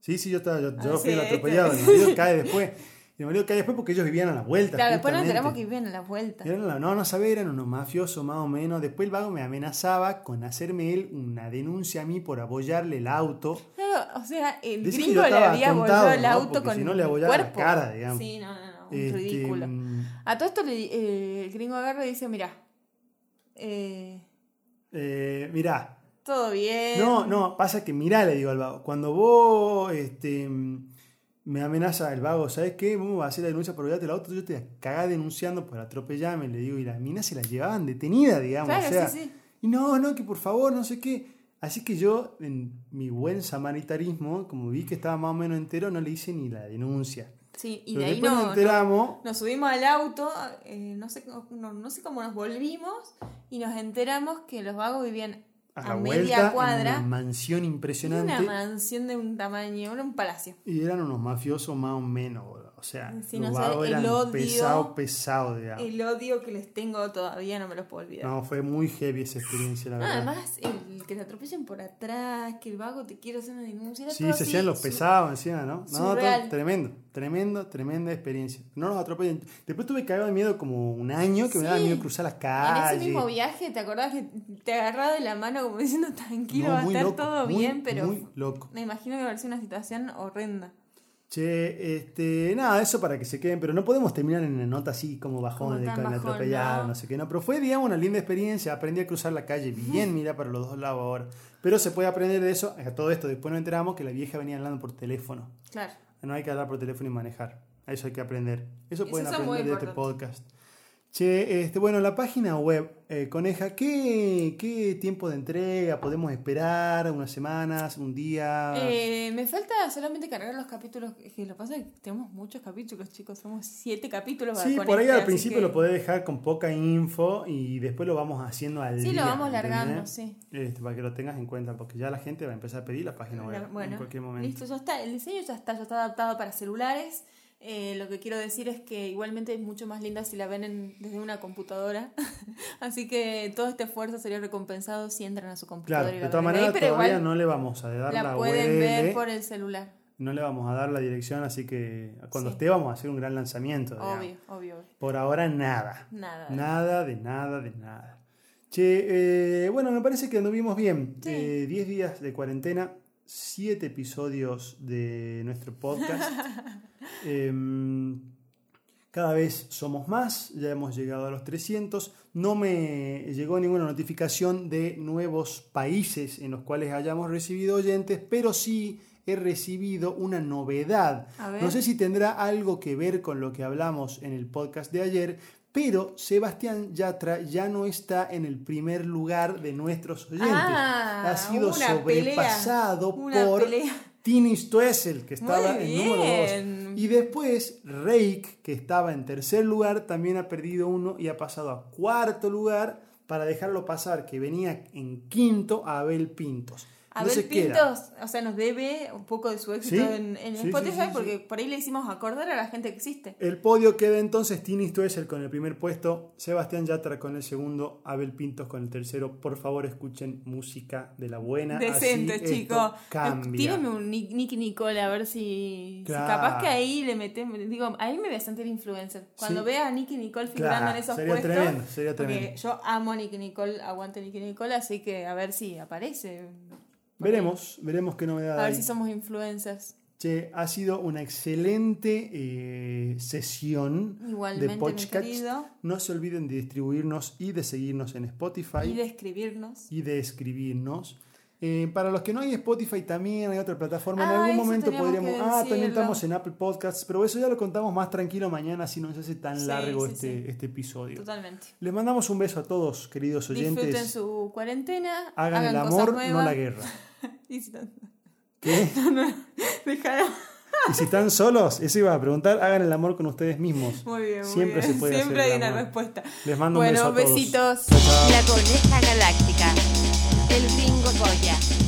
Sí, sí, yo estaba, yo, yo Ah, fui sí, el atropellado, el marido *laughs* cae después. Y el marido cae después porque ellos vivían a la vuelta. Claro, después nos enteramos que vivían a la vuelta. Eran la- no, no sabía, eran unos mafiosos más o menos. Después el vago me amenazaba con hacerme él una denuncia a mí por abollarle el auto. Claro, o sea, el que gringo le había abollado el ¿no? auto Porque con si no le abollaba la cara, digamos. Sí, no, no, no, Este, ridículo. mm, A todo esto le, eh, el gringo agarra y dice, mira, eh, eh, mirá, todo bien. No, no, pasa que mirá, le digo al vago, cuando vos este, mm, me amenaza el vago, ¿sabes qué? Vamos a hacer la denuncia por olvidarte el auto, yo te cagar denunciando por atropellarme, le digo, y las minas se las llevaban detenida, digamos. Claro, o sea, sí, sí. Y no, no, que por favor, no sé qué. Así que yo, en mi buen samaritarismo, como vi que estaba más o menos entero, no le hice ni la denuncia. Sí, y Pero de ahí no, enteramos, Nos subimos al auto, eh, no, sé, no, no sé cómo nos volvimos y nos enteramos que los vagos vivían a a la media vuelta, en cuadra, una mansión impresionante. una mansión de un tamaño, era un palacio. Y eran unos mafiosos más o menos, boludo. o sea, los vagos el eran odio- pesados, pesados, digamos. El odio que les tengo todavía no me los puedo olvidar. No, fue muy heavy esa experiencia, la verdad. además, el que te atropellen por atrás, que el vago te quiere hacer una denuncia. Sí, se hacían los pesados encima, ¿no? No, todo- tremendo, tremendo, tremenda experiencia. No nos atropellen. Después tuve cagado de miedo como un año que me daba miedo cruzar las En calles. ese mismo viaje, ¿te acordás que te agarraba de la mano como diciendo tranquilo, No, va a estar loco, todo muy, bien? Pero Muy loco. me imagino que va a ser una situación horrenda. Che, este, nada, eso para que se queden, pero no podemos terminar en una nota así como bajón de bajón, atropellaron, ¿no? no sé qué, no, pero fue, digamos, una linda experiencia, aprendí a cruzar la calle bien, mira, para los dos lados ahora. Pero se puede aprender de eso, a todo esto, después nos enteramos que la vieja venía hablando por teléfono. Claro. No hay que hablar por teléfono y manejar. Eso hay que aprender. Eso Eso pueden aprender de este podcast. Che, este, bueno, la página web, eh, Coneja, ¿qué, ¿qué tiempo de entrega podemos esperar? ¿Unas semanas? ¿Un día? Eh, me falta solamente cargar los capítulos. Que lo que pasa es que tenemos muchos capítulos, chicos. Somos siete capítulos. sí, por ahí este, al principio que- lo podés dejar con poca info y después lo vamos haciendo al Sí, día. lo vamos ¿entendés? largando, sí. Este, para que lo tengas en cuenta, porque ya la gente va a empezar a pedir la página web en cualquier momento. listo, ya está. El diseño ya está, ya está adaptado para celulares. Eh, lo que quiero decir es que igualmente es mucho más linda si la ven en- desde una computadora. *laughs* Así que todo este esfuerzo sería recompensado si entran a su computadora Claro, y de todas maneras todavía no le vamos a dar la, la pueden ver por el celular. No le vamos a dar la dirección, así que cuando Sí. esté vamos a hacer un gran lanzamiento. Obvio, obvio. obvio. Por ahora nada. Nada. Nada de nada de nada. Che, eh, bueno, me parece que anduvimos bien. Sí. Eh, 10 días de cuarentena, 7 episodios de nuestro podcast. *laughs* Em, cada vez somos más, ya hemos llegado a los 300. No me llegó ninguna notificación de nuevos países en los cuales hayamos recibido oyentes, pero sí he recibido una novedad. No sé si tendrá algo que ver con lo que hablamos en el podcast de ayer, pero Sebastián Yatra ya no está en el primer lugar de nuestros oyentes. Ah, ha sido sobrepasado pelea, por. Tini Stoessel, que estaba en número. 2. Y después Reik, que estaba en tercer lugar, también ha perdido uno y ha pasado a cuarto lugar para dejarlo pasar, que venía en quinto a Abel Pintos. Abel queda Pintos, o sea, nos debe un poco de su éxito Sí, en, en sí, Spotify sí, porque por ahí le hicimos acordar a la gente que existe. El podio queda entonces Tini Stoessel con el primer puesto, Sebastián Yatra con el segundo, Abel Pintos con el tercero. Por favor, escuchen música de la buena. Decente, así chico. esto Cambia. Tíreme un Nick- Nicky Nicole a ver si, capaz que ahí le metemos. Digo, ahí me voy a sentir influencer. Cuando vea a Nicky Nicole figurando Claro, en esos sería puestos. tremendo, sería tremendo. yo amo a Nicky Nicole, aguante Nicky Nicole, así que a ver si aparece. Veremos, veremos qué novedad A ver hay. si somos influencers. Che, ha sido una excelente eh, sesión Igualmente, de podcast. No se olviden de distribuirnos y de seguirnos en Spotify Y de escribirnos. y de escribirnos. Eh, para los que no hay Spotify también hay otra plataforma. en Ah, algún momento podríamos... Ah, también estamos en Apple Podcasts, pero eso ya lo contamos más tranquilo mañana si no se hace tan Sí, largo sí, este, sí. este episodio. Totalmente. Les mandamos un beso a todos, queridos oyentes. Disfruten su cuarentena. Hagan, el cosas amor, no la guerra. *laughs* Y si no- ¿Qué? *laughs* Dejalo. Y si están solos, eso iba a preguntar, hagan el amor con ustedes mismos. Muy bien, muy Siempre bien. se puede Siempre hacer hay el una respuesta. Les mando un bueno, beso a todos. besitos. La coneja galáctica. El gringo Goya.